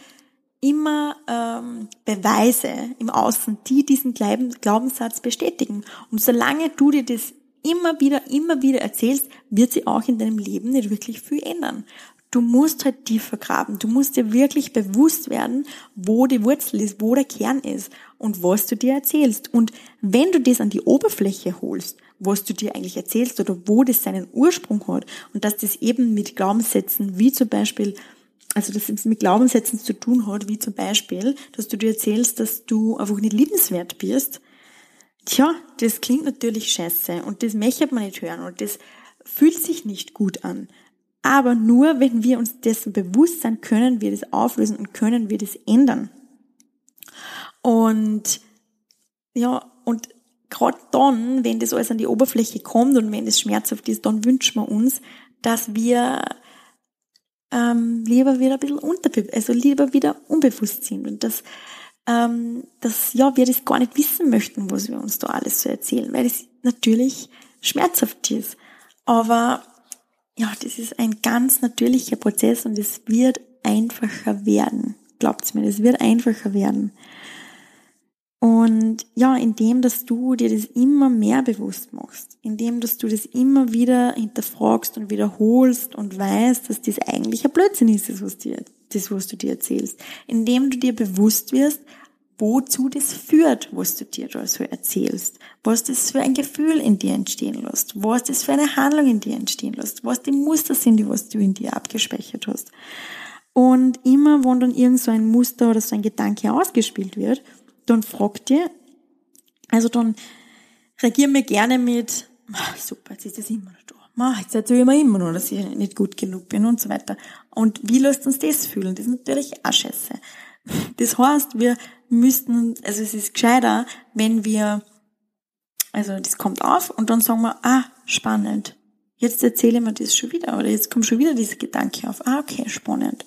immer ähm, Beweise im Außen, die diesen Glaubenssatz bestätigen. Und solange du dir das immer wieder, immer wieder erzählst, wird sie auch in deinem Leben nicht wirklich viel ändern. Du musst halt tiefer graben. Du musst dir wirklich bewusst werden, wo die Wurzel ist, wo der Kern ist und was du dir erzählst. Und wenn du das an die Oberfläche holst, was du dir eigentlich erzählst oder wo das seinen Ursprung hat und dass das eben mit Glaubenssätzen wie zum Beispiel also dass es mit Glaubenssätzen zu tun hat, wie zum Beispiel, dass du dir erzählst, dass du einfach nicht liebenswert bist. Tja, das klingt natürlich scheiße und das möchte man nicht hören und das fühlt sich nicht gut an. Aber nur wenn wir uns dessen bewusst sind, können wir das auflösen und können wir das ändern. Und ja, und gerade dann, wenn das alles an die Oberfläche kommt und wenn das schmerzhaft ist, dann wünschen wir uns, dass wir ähm, lieber wieder ein bisschen unterbe also lieber wieder unbewusst sind und dass, ähm, dass ja, wir das gar nicht wissen möchten, was wir uns da alles so erzählen, weil es natürlich schmerzhaft ist. Aber ja, das ist ein ganz natürlicher Prozess und es wird einfacher werden. Glaubt's mir, es wird einfacher werden. Und ja, indem, dass du dir das immer mehr bewusst machst, indem, dass du das immer wieder hinterfragst und wiederholst und weißt, dass das eigentlich ein Blödsinn ist, das was, dir, das, was du dir erzählst. Indem du dir bewusst wirst, wozu das führt, was du dir da so erzählst, was das für ein Gefühl in dir entstehen lässt, was das für eine Handlung in dir entstehen lässt, was die Muster sind, die was du in dir abgespeichert hast. Und immer, wenn dann irgend so ein Muster oder so ein Gedanke ausgespielt wird, dann frag dir, also dann reagier mir gerne mit, super, jetzt ist das immer noch da. Ma, jetzt erzähle ich mir immer noch, dass ich nicht gut genug bin und so weiter. Und wie lässt uns das fühlen? Das ist natürlich auch scheiße. Das heißt, wir müssten, also es ist gescheiter, wenn wir, also das kommt auf und dann sagen wir, ah, spannend. Jetzt erzähle ich mir das schon wieder oder jetzt kommt schon wieder dieser Gedanke auf. Ah, okay, spannend.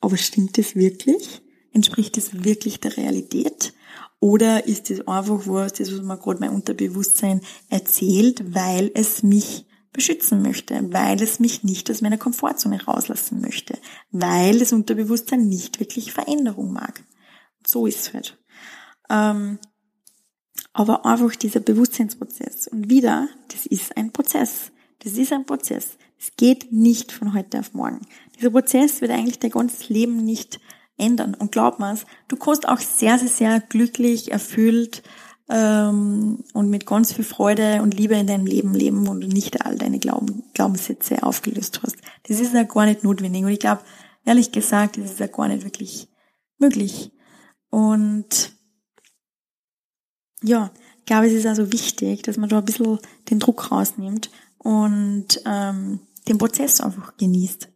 Aber stimmt das wirklich? Entspricht das wirklich der Realität? Oder ist das einfach was, das, was mir gerade mein Unterbewusstsein erzählt, weil es mich beschützen möchte, weil es mich nicht aus meiner Komfortzone rauslassen möchte, weil das Unterbewusstsein nicht wirklich Veränderung mag. So ist es halt. Ähm, aber einfach dieser Bewusstseinsprozess. Und wieder, das ist ein Prozess. Das ist ein Prozess. Es geht nicht von heute auf morgen. Dieser Prozess wird eigentlich dein ganzes Leben nicht ändern. Und glaub mir's, du kannst auch sehr, sehr, sehr glücklich, erfüllt ähm, und mit ganz viel Freude und Liebe in deinem Leben leben, wo du nicht all deine Glauben, Glaubenssätze aufgelöst hast. Das ist ja gar nicht notwendig. Und ich glaube, ehrlich gesagt, das ist ja gar nicht wirklich möglich. Und ja, ich glaube, es ist also wichtig, dass man da ein bisschen den Druck rausnimmt und ähm, den Prozess einfach genießt.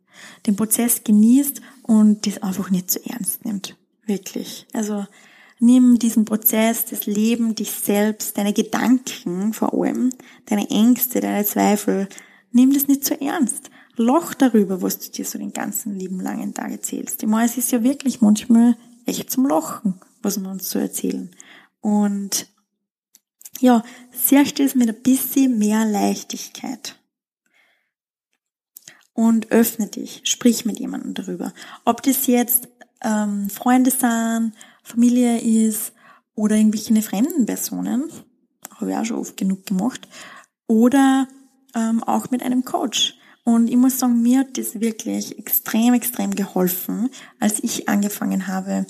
Den Prozess genießt und das einfach nicht zu ernst nimmt. Wirklich. Also nimm diesen Prozess, das Leben, dich selbst, deine Gedanken vor allem, deine Ängste, deine Zweifel, nimm das nicht zu ernst. Loch darüber, was du dir so den ganzen lieben langen Tag erzählst. Ich meine, es ist ja wirklich manchmal echt zum Lochen, was wir uns so erzählen. Und ja, siehst es mit ein bisschen mehr Leichtigkeit. Und öffne dich, sprich mit jemandem darüber. Ob das jetzt ähm, Freunde sind, Familie ist oder irgendwelche fremden Personen, habe ich auch schon oft genug gemacht, oder ähm, auch mit einem Coach. Und ich muss sagen, mir hat das wirklich extrem, extrem geholfen, als ich angefangen habe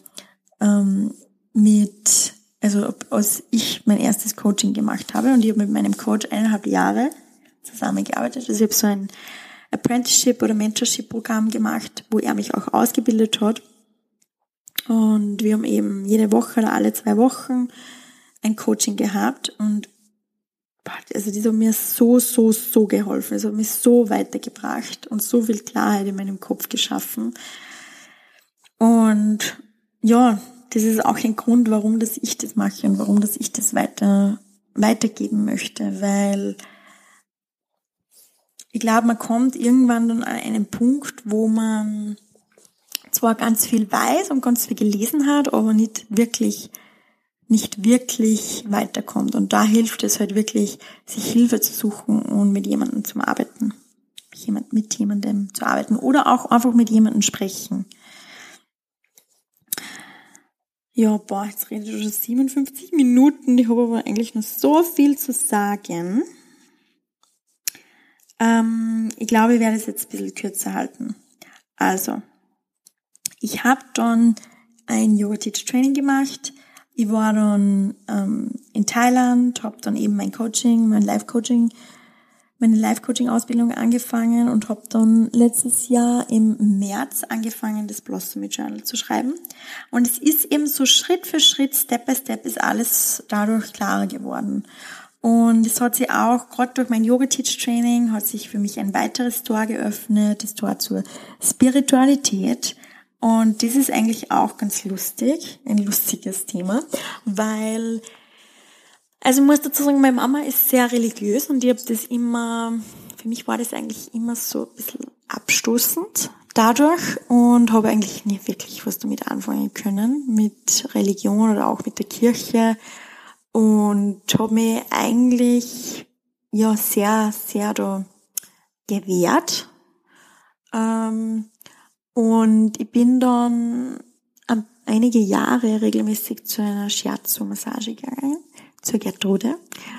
ähm, mit also als ich mein erstes Coaching gemacht habe und ich habe mit meinem Coach eineinhalb Jahre zusammengearbeitet. Also ich habe so ein Apprenticeship oder Mentorship-Programm gemacht, wo er mich auch ausgebildet hat. Und wir haben eben jede Woche oder alle zwei Wochen ein Coaching gehabt und also das hat mir so, so, so geholfen. Es hat mich so weitergebracht und so viel Klarheit in meinem Kopf geschaffen. Und ja, das ist auch ein Grund, warum dass ich das mache und warum dass ich das weiter weitergeben möchte, weil ich glaube, man kommt irgendwann dann an einen Punkt, wo man zwar ganz viel weiß und ganz viel gelesen hat, aber nicht wirklich nicht wirklich weiterkommt. Und da hilft es halt wirklich, sich Hilfe zu suchen und mit jemandem zu arbeiten. Jemand, mit jemandem zu arbeiten oder auch einfach mit jemandem sprechen. Ja, boah, jetzt rede ich schon 57 Minuten. Ich habe aber eigentlich noch so viel zu sagen. Ähm, ich glaube, ich werde es jetzt ein bisschen kürzer halten. Also, ich habe dann ein Yoga Teach Training gemacht. Ich war dann ähm, in Thailand, habe dann eben mein Coaching, mein Live Coaching meine Life-Coaching-Ausbildung angefangen und habe dann letztes Jahr im März angefangen, das Blossomy Journal zu schreiben. Und es ist eben so Schritt für Schritt, Step by Step ist alles dadurch klarer geworden. Und es hat sich auch, gerade durch mein Yoga-Teach-Training, hat sich für mich ein weiteres Tor geöffnet, das Tor zur Spiritualität. Und das ist eigentlich auch ganz lustig, ein lustiges Thema, weil also ich muss dazu sagen, meine Mama ist sehr religiös und ich habe das immer, für mich war das eigentlich immer so ein bisschen abstoßend dadurch und habe eigentlich nie wirklich was damit anfangen können, mit Religion oder auch mit der Kirche und habe mich eigentlich ja sehr, sehr da gewehrt. Ähm, und ich bin dann einige Jahre regelmäßig zu einer Shiatsu-Massage gegangen zur Gertrude.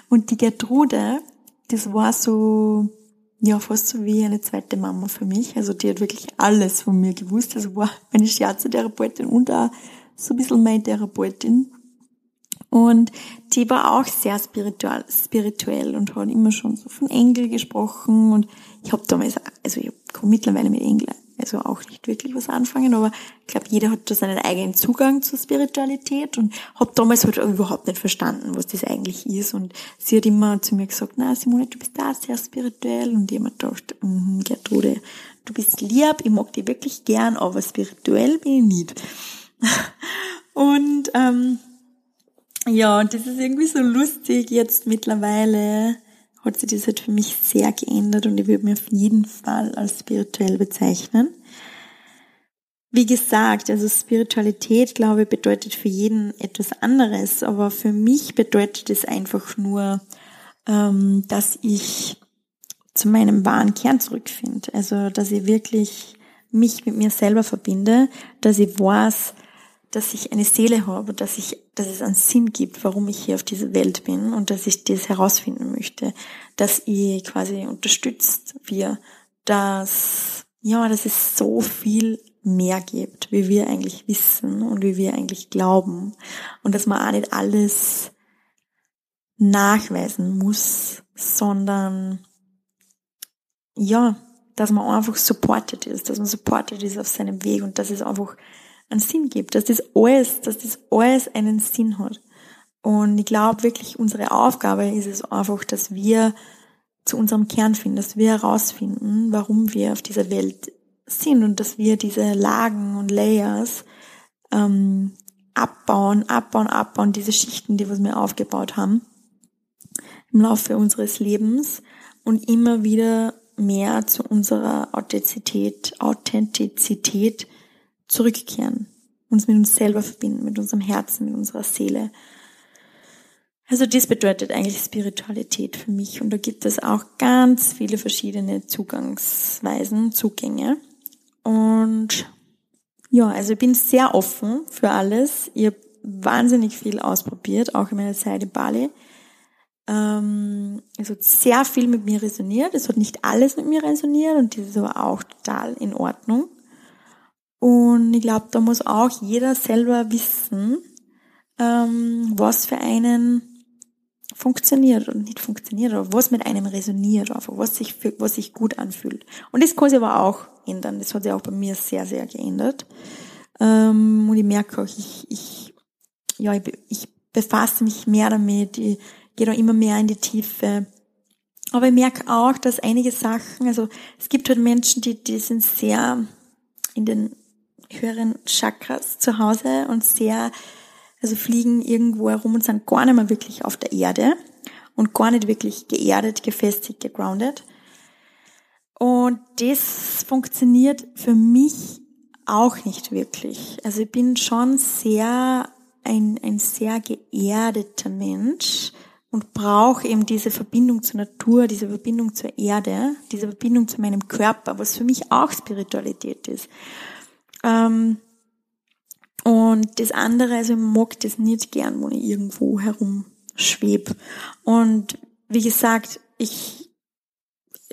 Und die Gertrude, das war so, ja, fast so wie eine zweite Mama für mich. Also die hat wirklich alles von mir gewusst. Also war meine Scherztherapeutin und auch so ein bisschen meine Therapeutin. Und die war auch sehr spirituell, spirituell und hat immer schon so von Engel gesprochen. Und ich habe damals, also ich komme mittlerweile mit Engeln, also auch nicht wirklich was anfangen, aber ich glaube, jeder hat da seinen eigenen Zugang zur Spiritualität und habe damals halt überhaupt nicht verstanden, was das eigentlich ist. Und sie hat immer zu mir gesagt, na Simone, du bist da sehr spirituell. Und mir gedacht, mm, Gertrude, du bist lieb, ich mag dich wirklich gern, aber spirituell bin ich nicht. und ähm, ja, und das ist irgendwie so lustig. Jetzt mittlerweile hat sich das halt für mich sehr geändert und ich würde mich auf jeden Fall als spirituell bezeichnen. Wie gesagt, also Spiritualität, glaube ich, bedeutet für jeden etwas anderes, aber für mich bedeutet es einfach nur, ähm, dass ich zu meinem wahren Kern zurückfinde. Also, dass ich wirklich mich mit mir selber verbinde, dass ich weiß, dass ich eine Seele habe, dass ich, dass es einen Sinn gibt, warum ich hier auf dieser Welt bin und dass ich das herausfinden möchte, dass ich quasi unterstützt wir, dass, ja, dass es so viel mehr gibt, wie wir eigentlich wissen und wie wir eigentlich glauben. Und dass man auch nicht alles nachweisen muss, sondern ja, dass man einfach supported ist, dass man supported ist auf seinem Weg und dass es einfach einen Sinn gibt, dass das alles, dass das alles einen Sinn hat. Und ich glaube wirklich, unsere Aufgabe ist es einfach, dass wir zu unserem Kern finden, dass wir herausfinden, warum wir auf dieser Welt sind und dass wir diese Lagen und Layers ähm, abbauen, abbauen, abbauen, diese Schichten, die wir aufgebaut haben im Laufe unseres Lebens und immer wieder mehr zu unserer Authentizität, Authentizität zurückkehren, uns mit uns selber verbinden, mit unserem Herzen, mit unserer Seele. Also das bedeutet eigentlich Spiritualität für mich und da gibt es auch ganz viele verschiedene Zugangsweisen, Zugänge. Und ja, also ich bin sehr offen für alles. Ich habe wahnsinnig viel ausprobiert, auch in meiner Zeit in Bali. Ähm, es hat sehr viel mit mir resoniert. Es hat nicht alles mit mir resoniert und das ist aber auch total in Ordnung. Und ich glaube, da muss auch jeder selber wissen, ähm, was für einen funktioniert und nicht funktioniert, oder was mit einem resoniert, einfach was sich, für, was sich gut anfühlt. Und das kann sich aber auch ändern. Das hat sich auch bei mir sehr, sehr geändert. Ähm, und ich merke auch, ich, ich, ja, ich, ich befasse mich mehr damit, ich gehe da immer mehr in die Tiefe. Aber ich merke auch, dass einige Sachen, also es gibt halt Menschen, die, die sind sehr in den höheren Chakras zu Hause und sehr, also fliegen irgendwo herum und sind gar nicht mehr wirklich auf der Erde und gar nicht wirklich geerdet, gefestigt, gegroundet. Und das funktioniert für mich auch nicht wirklich. Also ich bin schon sehr ein, ein sehr geerdeter Mensch und brauche eben diese Verbindung zur Natur, diese Verbindung zur Erde, diese Verbindung zu meinem Körper, was für mich auch Spiritualität ist. Ähm, und das andere, also ich mag das nicht gern, wo ich irgendwo herumschweb. Und wie gesagt, ich,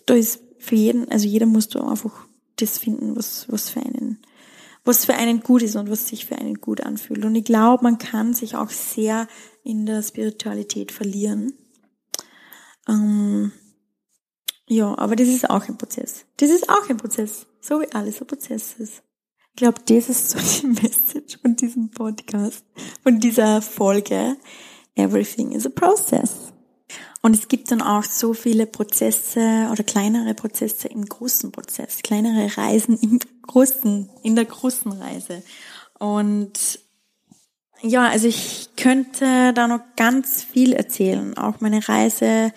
da ist für jeden, also jeder muss da einfach das finden, was, was für einen, was für einen gut ist und was sich für einen gut anfühlt. Und ich glaube, man kann sich auch sehr in der Spiritualität verlieren. Ähm, ja, aber das ist auch ein Prozess. Das ist auch ein Prozess. So wie alles ein Prozess ist. Ich glaube, das ist so die Message von diesem Podcast, von dieser Folge. Everything is a process. Und es gibt dann auch so viele Prozesse oder kleinere Prozesse im großen Prozess, kleinere Reisen im großen, in der großen Reise. Und ja, also ich könnte da noch ganz viel erzählen. Auch meine Reise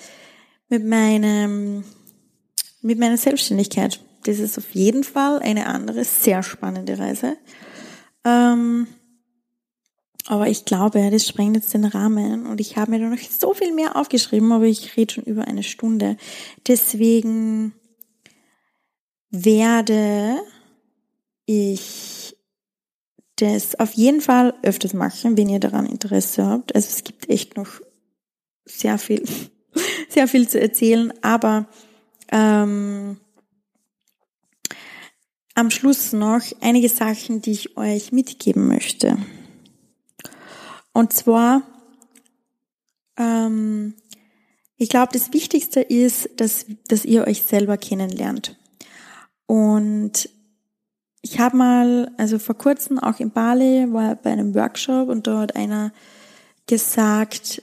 mit meinem, mit meiner Selbstständigkeit das ist auf jeden Fall eine andere, sehr spannende Reise. Ähm, aber ich glaube, das sprengt jetzt den Rahmen und ich habe mir da noch so viel mehr aufgeschrieben, aber ich rede schon über eine Stunde. Deswegen werde ich das auf jeden Fall öfters machen, wenn ihr daran Interesse habt. Also es gibt echt noch sehr viel, sehr viel zu erzählen, aber ähm, am Schluss noch einige Sachen, die ich euch mitgeben möchte. Und zwar Ähm, ich glaube, das Wichtigste ist, dass, dass ihr euch selber kennenlernt. Und ich habe mal, also vor kurzem auch in Bali, war bei einem Workshop und da hat einer gesagt,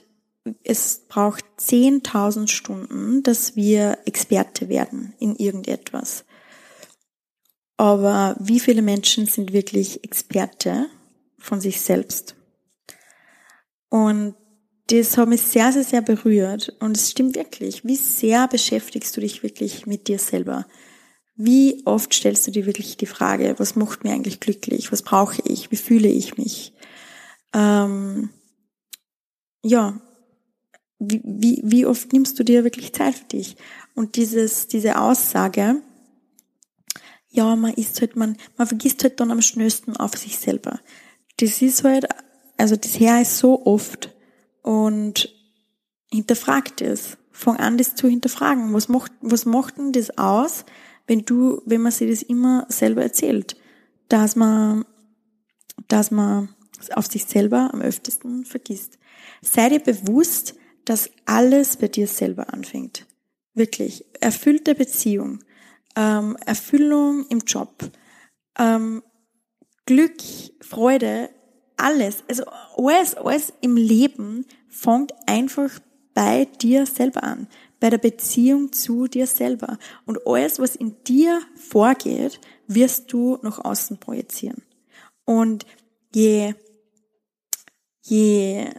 es braucht 10.000 Stunden, dass wir Experte werden in irgendetwas. Aber wie viele Menschen sind wirklich Experte von sich selbst? Und das hat mich sehr, sehr, sehr berührt. Und es stimmt wirklich. Wie sehr beschäftigst du dich wirklich mit dir selber? Wie oft stellst du dir wirklich die Frage, was macht mir eigentlich glücklich? Was brauche ich? Wie fühle ich mich? Ähm, ja, wie, wie, wie oft nimmst du dir wirklich Zeit für dich? Und dieses, diese Aussage, ja, man ist halt, man, man vergisst halt dann am schnellsten auf sich selber. Das ist halt, also das her ist so oft und hinterfragt es. Fang an, das zu hinterfragen. Was macht, was macht denn das aus, wenn du, wenn man sich das immer selber erzählt? Dass man, dass man auf sich selber am öftesten vergisst. Sei dir bewusst, dass alles bei dir selber anfängt. Wirklich. Erfüllte Beziehung, ähm, Erfüllung im Job, ähm, Glück, Freude, alles, also alles, alles im Leben fängt einfach bei dir selber an, bei der Beziehung zu dir selber. Und alles, was in dir vorgeht, wirst du nach außen projizieren. Und je, je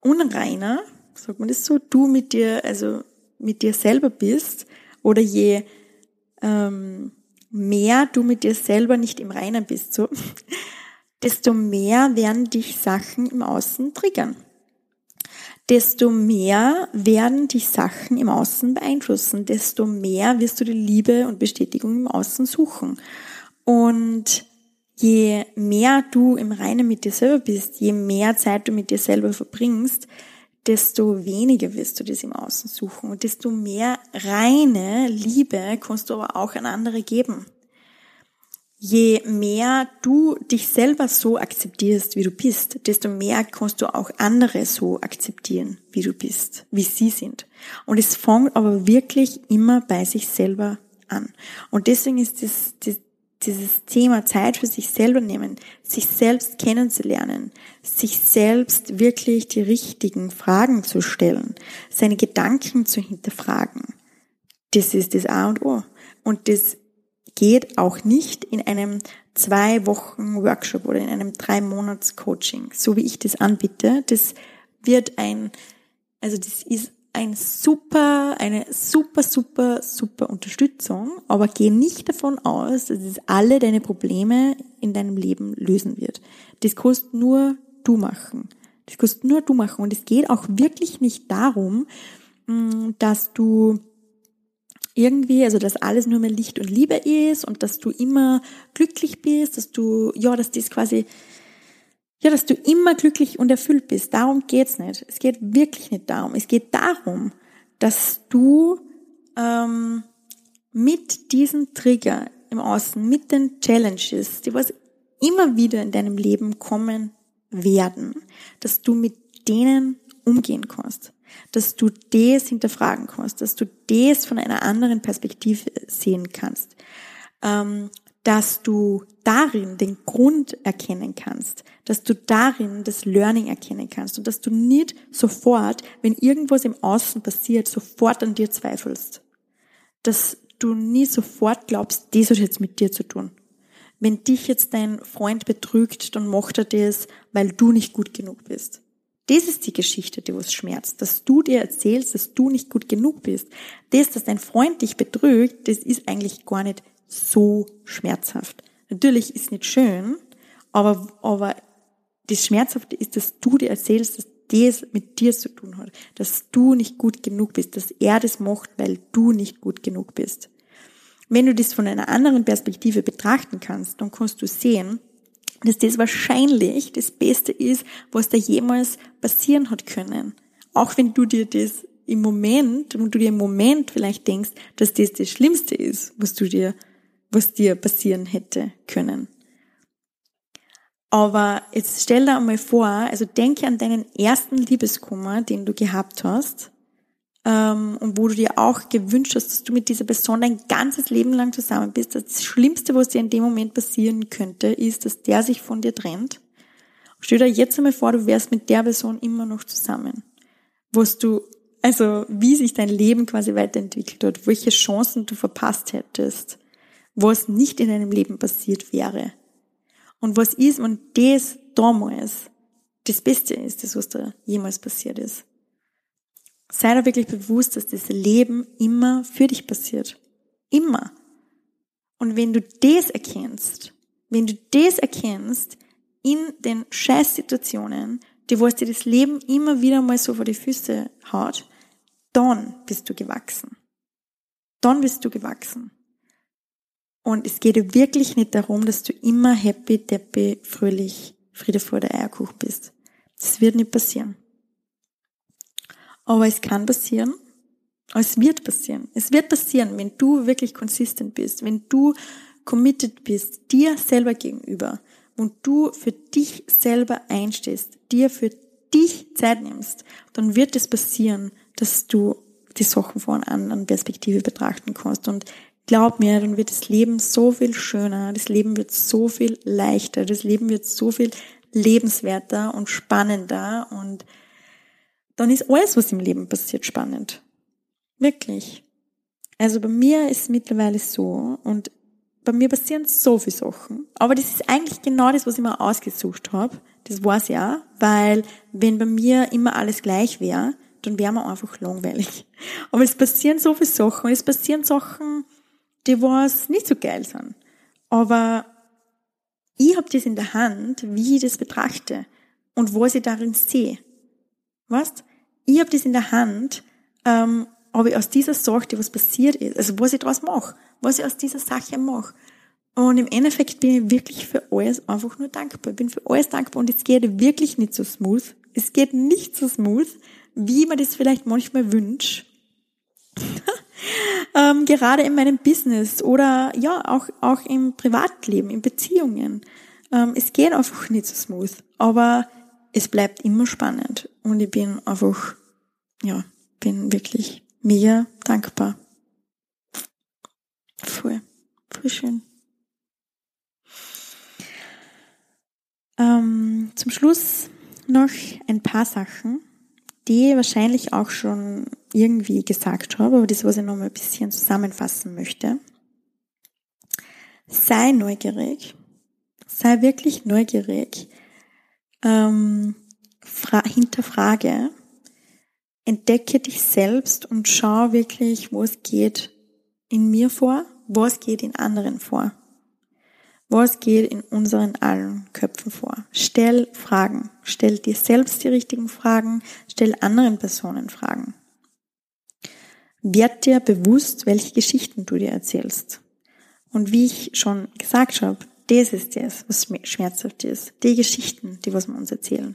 unreiner, sagt man das so, du mit dir, also mit dir selber bist, oder je ähm, mehr du mit dir selber nicht im Reinen bist, so, desto mehr werden dich Sachen im Außen triggern. Desto mehr werden dich Sachen im Außen beeinflussen, desto mehr wirst du die Liebe und Bestätigung im Außen suchen. Und je mehr du im Reinen mit dir selber bist, je mehr Zeit du mit dir selber verbringst, desto weniger wirst du das im Außen suchen und desto mehr reine Liebe kannst du aber auch an andere geben. Je mehr du dich selber so akzeptierst, wie du bist, desto mehr kannst du auch andere so akzeptieren, wie du bist, wie sie sind. Und es fängt aber wirklich immer bei sich selber an. Und deswegen ist das, das, dieses Thema Zeit für sich selber nehmen, sich selbst kennenzulernen, sich selbst wirklich die richtigen Fragen zu stellen, seine Gedanken zu hinterfragen, das ist das A und O. Und das geht auch nicht in einem zwei Wochen Workshop oder in einem drei Monats Coaching, so wie ich das anbiete. Das wird ein, also das ist ein super, eine super, super, super Unterstützung, aber geh nicht davon aus, dass es alle deine Probleme in deinem Leben lösen wird. Das kannst nur du machen. Das kannst nur du machen. Und es geht auch wirklich nicht darum, mm, dass du irgendwie, also dass alles nur mehr Licht und Liebe ist und dass du immer glücklich bist, dass du, ja, dass das quasi ja, dass du immer glücklich und erfüllt bist. Darum geht's nicht. Es geht wirklich nicht darum. Es geht darum, dass du ähm, mit diesem Trigger im Außen, mit den Challenges, die was immer wieder in deinem Leben kommen werden, dass du mit denen umgehen kannst, dass du das hinterfragen kannst, dass du das von einer anderen Perspektive sehen kannst, ähm, dass du darin den Grund erkennen kannst, dass du darin das Learning erkennen kannst und dass du nicht sofort, wenn irgendwas im Außen passiert, sofort an dir zweifelst. Dass du nie sofort glaubst, das hat jetzt mit dir zu tun. Wenn dich jetzt dein Freund betrügt, dann macht er das, weil du nicht gut genug bist. Das ist die Geschichte, die was schmerzt, dass du dir erzählst, dass du nicht gut genug bist. Das, dass dein Freund dich betrügt, das ist eigentlich gar nicht so schmerzhaft. Natürlich ist nicht schön, aber, aber das Schmerzhafte ist, dass du dir erzählst, dass das mit dir zu tun hat, dass du nicht gut genug bist, dass er das macht, weil du nicht gut genug bist. Wenn du das von einer anderen Perspektive betrachten kannst, dann kannst du sehen, dass das wahrscheinlich das Beste ist, was da jemals passieren hat können. Auch wenn du dir das im Moment, und du dir im Moment vielleicht denkst, dass das das Schlimmste ist, was du dir was dir passieren hätte können. Aber jetzt stell dir einmal vor, also denke an deinen ersten Liebeskummer, den du gehabt hast, ähm, und wo du dir auch gewünscht hast, dass du mit dieser Person dein ganzes Leben lang zusammen bist. Das Schlimmste, was dir in dem Moment passieren könnte, ist, dass der sich von dir trennt. Stell dir jetzt einmal vor, du wärst mit der Person immer noch zusammen. Was du, also wie sich dein Leben quasi weiterentwickelt hat, welche Chancen du verpasst hättest, was nicht in deinem Leben passiert wäre. Und was ist, wenn das damals das Beste ist, das was da jemals passiert ist. Sei dir wirklich bewusst, dass das Leben immer für dich passiert. Immer. Und wenn du das erkennst, wenn du das erkennst in den Scheißsituationen, die wo es dir das Leben immer wieder mal so vor die Füße haut, dann bist du gewachsen. Dann bist du gewachsen. Und es geht wirklich nicht darum, dass du immer happy, deppy, fröhlich, Friede vor der Eierkuch bist. Das wird nicht passieren. Aber es kann passieren. Es wird passieren. Es wird passieren, wenn du wirklich konsistent bist, wenn du committed bist, dir selber gegenüber und du für dich selber einstehst, dir für dich Zeit nimmst, dann wird es passieren, dass du die Sachen von einer anderen Perspektive betrachten kannst. Und glaub mir, dann wird das Leben so viel schöner, das Leben wird so viel leichter, das Leben wird so viel lebenswerter und spannender und dann ist alles, was im Leben passiert, spannend. Wirklich. Also bei mir ist es mittlerweile so und bei mir passieren so viele Sachen. Aber das ist eigentlich genau das, was ich mir ausgesucht habe. Das war's ja, weil wenn bei mir immer alles gleich wäre, dann wäre man einfach langweilig. Aber es passieren so viele Sachen und es passieren Sachen, die was nicht so geil sind. Aber ich habe das in der Hand, wie ich das betrachte und was ich darin sehe. Weißt? Ich habe das in der Hand, ähm, ob ich aus dieser Sache, die was passiert ist, also was ich daraus mache, was ich aus dieser Sache mache. Und im Endeffekt bin ich wirklich für alles einfach nur dankbar. Ich bin für alles dankbar und es geht wirklich nicht so smooth. Es geht nicht so smooth, wie man das vielleicht manchmal wünscht. ähm, gerade in meinem Business oder ja, auch, auch im Privatleben, in Beziehungen. Ähm, es geht einfach nicht so smooth, aber es bleibt immer spannend und ich bin einfach, ja, bin wirklich mega dankbar. Voll, voll schön. Ähm, zum Schluss noch ein paar Sachen, die wahrscheinlich auch schon irgendwie gesagt habe, aber das, was ich noch mal ein bisschen zusammenfassen möchte. Sei neugierig, sei wirklich neugierig, ähm, hinterfrage, entdecke dich selbst und schau wirklich, was geht in mir vor, was geht in anderen vor. Was geht in unseren allen Köpfen vor? Stell Fragen. Stell dir selbst die richtigen Fragen. Stell anderen Personen Fragen. Werd dir bewusst, welche Geschichten du dir erzählst. Und wie ich schon gesagt habe, das ist das, was schmerzhaft ist. Die Geschichten, die was wir uns erzählen.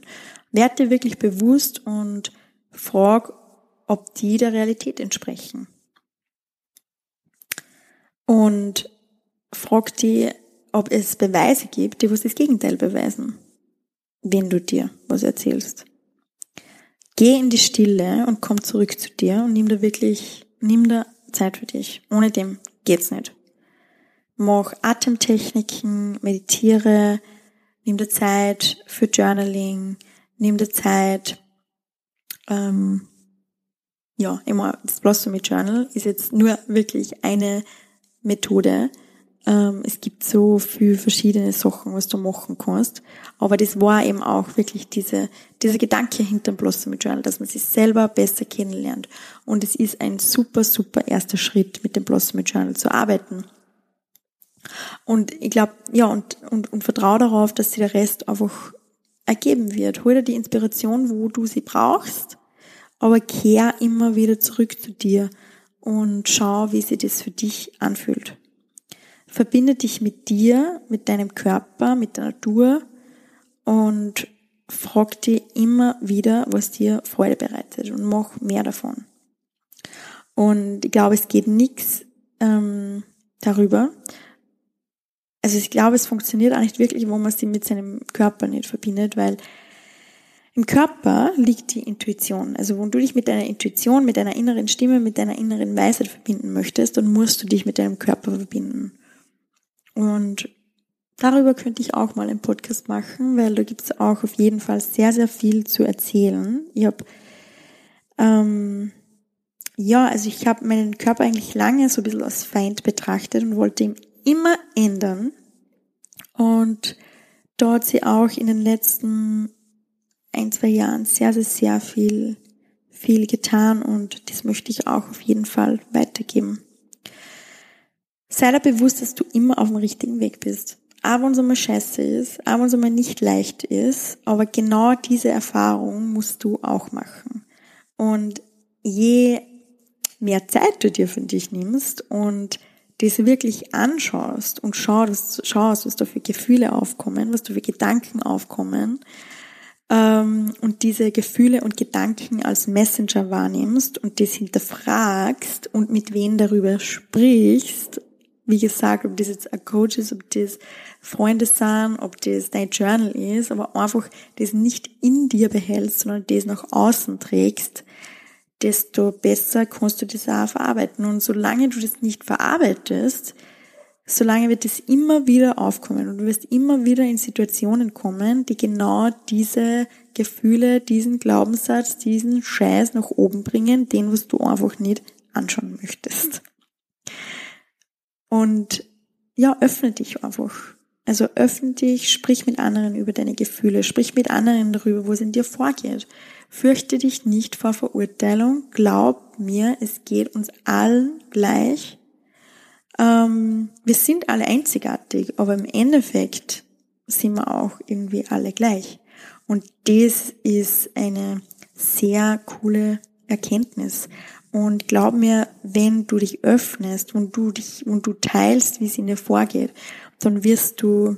Werd dir wirklich bewusst und frag, ob die der Realität entsprechen. Und frag die, ob es Beweise gibt, die was das Gegenteil beweisen, wenn du dir was erzählst. Geh in die Stille und komm zurück zu dir und nimm da wirklich, nimm da Zeit für dich. Ohne dem geht's nicht. Mach Atemtechniken, meditiere, nimm dir Zeit für Journaling, nimm dir Zeit, ähm, ja, immer das Blossomy Journal ist jetzt nur wirklich eine Methode, es gibt so viele verschiedene Sachen, was du machen kannst. Aber das war eben auch wirklich diese, dieser Gedanke hinter dem Blossom Journal, dass man sich selber besser kennenlernt. Und es ist ein super, super erster Schritt, mit dem Blossom Journal zu arbeiten. Und ich glaube, ja, und, und, und vertraue darauf, dass sich der Rest einfach ergeben wird. Hol dir die Inspiration, wo du sie brauchst, aber kehr immer wieder zurück zu dir und schau, wie sich das für dich anfühlt. Verbinde dich mit dir, mit deinem Körper, mit der Natur und frag dich immer wieder, was dir Freude bereitet und mach mehr davon. Und ich glaube, es geht nichts ähm, darüber, also ich glaube, es funktioniert auch nicht wirklich, wo man sie mit seinem Körper nicht verbindet, weil im Körper liegt die Intuition. Also wenn du dich mit deiner Intuition, mit deiner inneren Stimme, mit deiner inneren Weisheit verbinden möchtest, dann musst du dich mit deinem Körper verbinden. Und darüber könnte ich auch mal einen Podcast machen, weil da gibt es auch auf jeden Fall sehr, sehr viel zu erzählen. Ich habe ähm, ja, also ich habe meinen Körper eigentlich lange so ein bisschen als Feind betrachtet und wollte ihn immer ändern. Und dort sie auch in den letzten ein, zwei Jahren sehr, sehr, sehr viel, viel getan und das möchte ich auch auf jeden Fall weitergeben. Sei dir bewusst, dass du immer auf dem richtigen Weg bist. Auch wenn es einmal scheiße ist, auch wenn es einmal nicht leicht ist, aber genau diese Erfahrung musst du auch machen. Und je mehr Zeit du dir für dich nimmst und das wirklich anschaust und schaust, schaust, was da für Gefühle aufkommen, was da für Gedanken aufkommen, ähm, und diese Gefühle und Gedanken als Messenger wahrnimmst und das hinterfragst und mit wem darüber sprichst, wie gesagt, ob das jetzt ein Coach ist, ob das Freunde sind, ob das dein Journal ist, aber einfach das nicht in dir behältst, sondern das nach außen trägst, desto besser kannst du das auch verarbeiten. Und solange du das nicht verarbeitest, solange wird es immer wieder aufkommen und du wirst immer wieder in Situationen kommen, die genau diese Gefühle, diesen Glaubenssatz, diesen Scheiß nach oben bringen, den was du einfach nicht anschauen möchtest. Und ja, öffne dich einfach. Also öffne dich, sprich mit anderen über deine Gefühle, sprich mit anderen darüber, wo es in dir vorgeht. Fürchte dich nicht vor Verurteilung. Glaub mir, es geht uns allen gleich ähm, wir sind alle einzigartig, aber im Endeffekt sind wir auch irgendwie alle gleich. Und das ist eine sehr coole Erkenntnis. Und glaub mir, wenn du dich öffnest und du dich und du teilst, wie es in dir vorgeht, dann wirst du,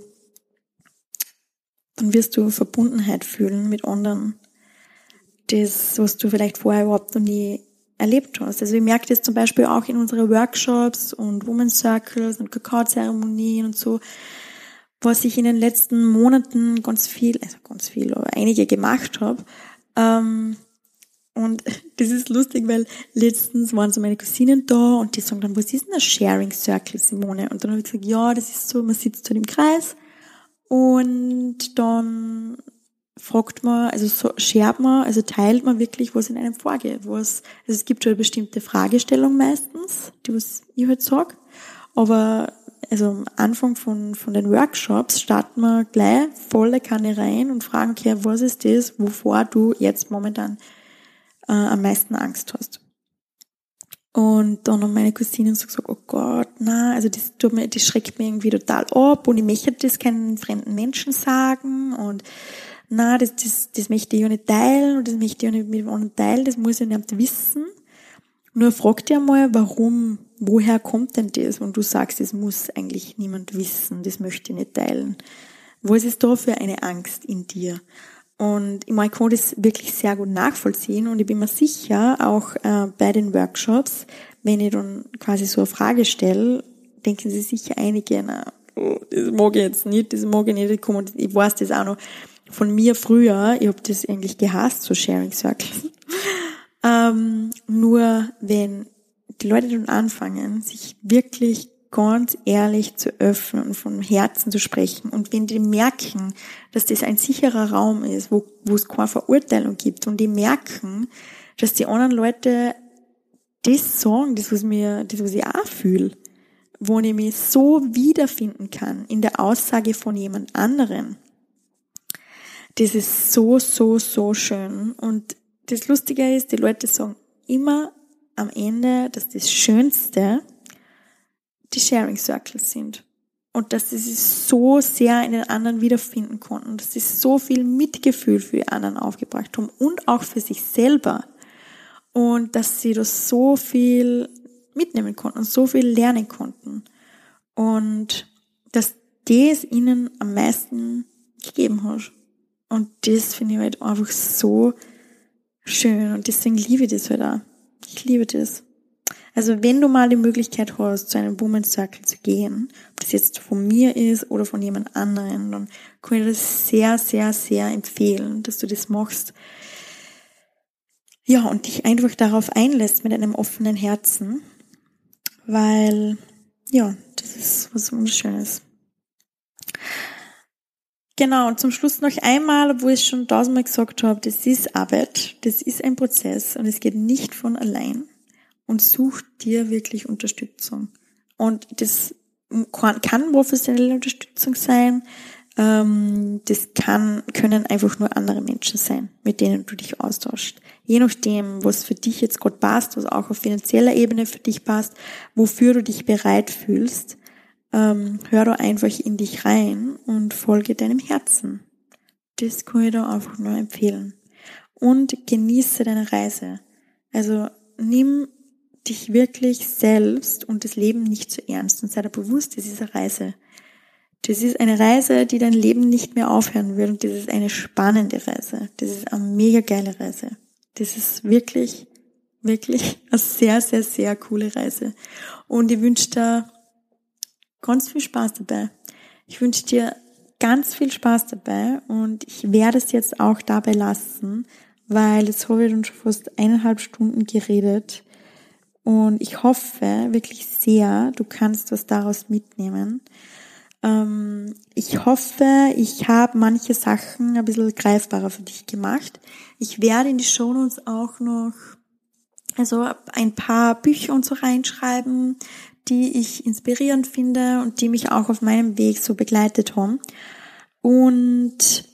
dann wirst du Verbundenheit fühlen mit anderen. Das, was du vielleicht vorher überhaupt noch nie erlebt hast. Also ich merke das zum Beispiel auch in unseren Workshops und Women Circles und Kakao-Zeremonien und so, was ich in den letzten Monaten ganz viel, also ganz viel, aber einige gemacht habe. Ähm, und das ist lustig, weil letztens waren so meine Cousinen da und die sagen dann, was ist denn ein Sharing Circle, Simone? Und dann habe ich gesagt, ja, das ist so, man sitzt halt im Kreis und dann fragt man, also so schert man, also teilt man wirklich, was in einem vorgeht. Was, also es gibt eine bestimmte Fragestellung meistens, die was ich halt sag. Aber also am Anfang von, von den Workshops starten wir gleich volle Kanne rein und fragen, okay, was ist das, wovor du jetzt momentan äh, am meisten Angst hast. Und dann haben meine Cousinen so gesagt, oh Gott, na, also das tut mir, das schreckt mir irgendwie total ab und ich möchte das keinen fremden Menschen sagen und na, das, das, das möchte ich ja nicht teilen und das möchte ich ja nicht mit anderen teilen, das muss ja nicht wissen. Nur frag dir mal, warum, woher kommt denn das? Und du sagst, das muss eigentlich niemand wissen, das möchte ich nicht teilen. Was ist da für eine Angst in dir? Und ich, meine, ich kann das wirklich sehr gut nachvollziehen und ich bin mir sicher, auch äh, bei den Workshops, wenn ich dann quasi so eine Frage stelle, denken sie sicher einige, na, oh, das mag ich jetzt nicht, das mag ich nicht, ich weiß das auch noch von mir früher, ich habe das eigentlich gehasst, so Sharing Circles. ähm, nur wenn die Leute dann anfangen, sich wirklich ganz ehrlich zu öffnen und vom Herzen zu sprechen und wenn die merken, dass das ein sicherer Raum ist, wo, wo es keine Verurteilung gibt und die merken, dass die anderen Leute das sagen, das was mir, das was ich auch fühle, wo ich mich so wiederfinden kann in der Aussage von jemand anderen, das ist so, so, so schön. Und das Lustige ist, die Leute sagen immer am Ende, dass das Schönste die Sharing Circles sind. Und dass sie sich so sehr in den anderen wiederfinden konnten. Dass sie so viel Mitgefühl für die anderen aufgebracht haben und auch für sich selber. Und dass sie das so viel mitnehmen konnten so viel lernen konnten. Und dass das ihnen am meisten gegeben hat. Und das finde ich halt einfach so schön und deswegen liebe ich das halt auch. Ich liebe das. Also wenn du mal die Möglichkeit hast, zu einem Women's Circle zu gehen, ob das jetzt von mir ist oder von jemand anderen, dann kann ich das sehr, sehr, sehr empfehlen, dass du das machst. Ja, und dich einfach darauf einlässt mit einem offenen Herzen, weil, ja, das ist was Wunderschönes. Genau, und zum Schluss noch einmal, obwohl ich schon tausendmal gesagt habe, das ist Arbeit, das ist ein Prozess und es geht nicht von allein. Und such dir wirklich Unterstützung. Und das kann, professionelle Unterstützung sein, ähm, das kann, können einfach nur andere Menschen sein, mit denen du dich austauschst. Je nachdem, was für dich jetzt gerade passt, was auch auf finanzieller Ebene für dich passt, wofür du dich bereit fühlst, ähm, hör da einfach in dich rein und folge deinem Herzen. Das kann ich da einfach nur empfehlen. Und genieße deine Reise. Also nimm dich wirklich selbst und das Leben nicht zu ernst und sei dir bewusst, das ist eine Reise. Das ist eine Reise, die dein Leben nicht mehr aufhören wird und das ist eine spannende Reise. Das ist eine mega geile Reise. Das ist wirklich, wirklich eine sehr, sehr, sehr coole Reise. Und ich wünsche dir ganz viel Spaß dabei. Ich wünsche dir ganz viel Spaß dabei und ich werde es jetzt auch dabei lassen, weil jetzt habe ich schon fast eineinhalb Stunden geredet und ich hoffe wirklich sehr, du kannst was daraus mitnehmen. Ähm, ich hoffe, ich habe manche Sachen ein bisschen greifbarer für dich gemacht. Ich werde in die Shownotes auch noch also ein paar Bücher und so reinschreiben, die ich inspirierend finde und die mich auch auf meinem Weg so begleitet haben. Und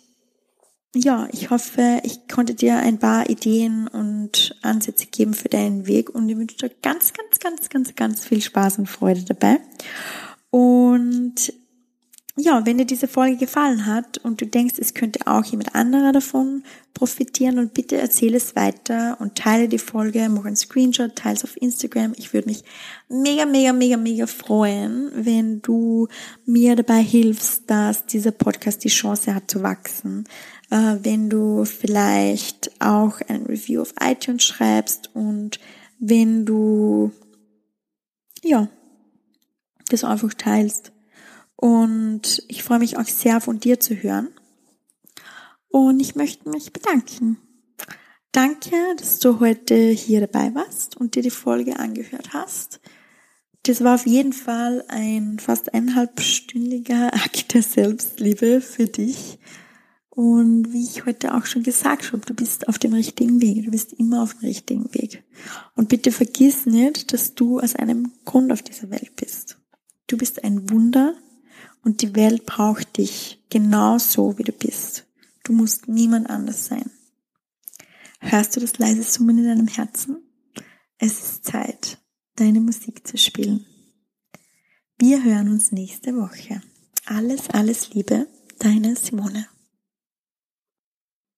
ja, ich hoffe, ich konnte dir ein paar Ideen und Ansätze geben für deinen Weg und ich wünsche dir ganz, ganz, ganz, ganz, ganz viel Spaß und Freude dabei. Und ja, wenn dir diese Folge gefallen hat und du denkst, es könnte auch jemand anderer davon profitieren und bitte erzähle es weiter und teile die Folge, mach einen Screenshot, teile es auf Instagram. Ich würde mich mega, mega, mega, mega freuen, wenn du mir dabei hilfst, dass dieser Podcast die Chance hat zu wachsen. Äh, wenn du vielleicht auch ein Review auf iTunes schreibst und wenn du, ja, das einfach teilst. Und ich freue mich auch sehr von dir zu hören. Und ich möchte mich bedanken. Danke, dass du heute hier dabei warst und dir die Folge angehört hast. Das war auf jeden Fall ein fast eineinhalbstündiger Akt der Selbstliebe für dich. Und wie ich heute auch schon gesagt habe, du bist auf dem richtigen Weg. Du bist immer auf dem richtigen Weg. Und bitte vergiss nicht, dass du aus einem Grund auf dieser Welt bist. Du bist ein Wunder und die Welt braucht dich genauso, wie du bist. Du musst niemand anders sein. Hörst du das leise Summen in deinem Herzen? Es ist Zeit, deine Musik zu spielen. Wir hören uns nächste Woche. Alles, alles Liebe, deine Simone.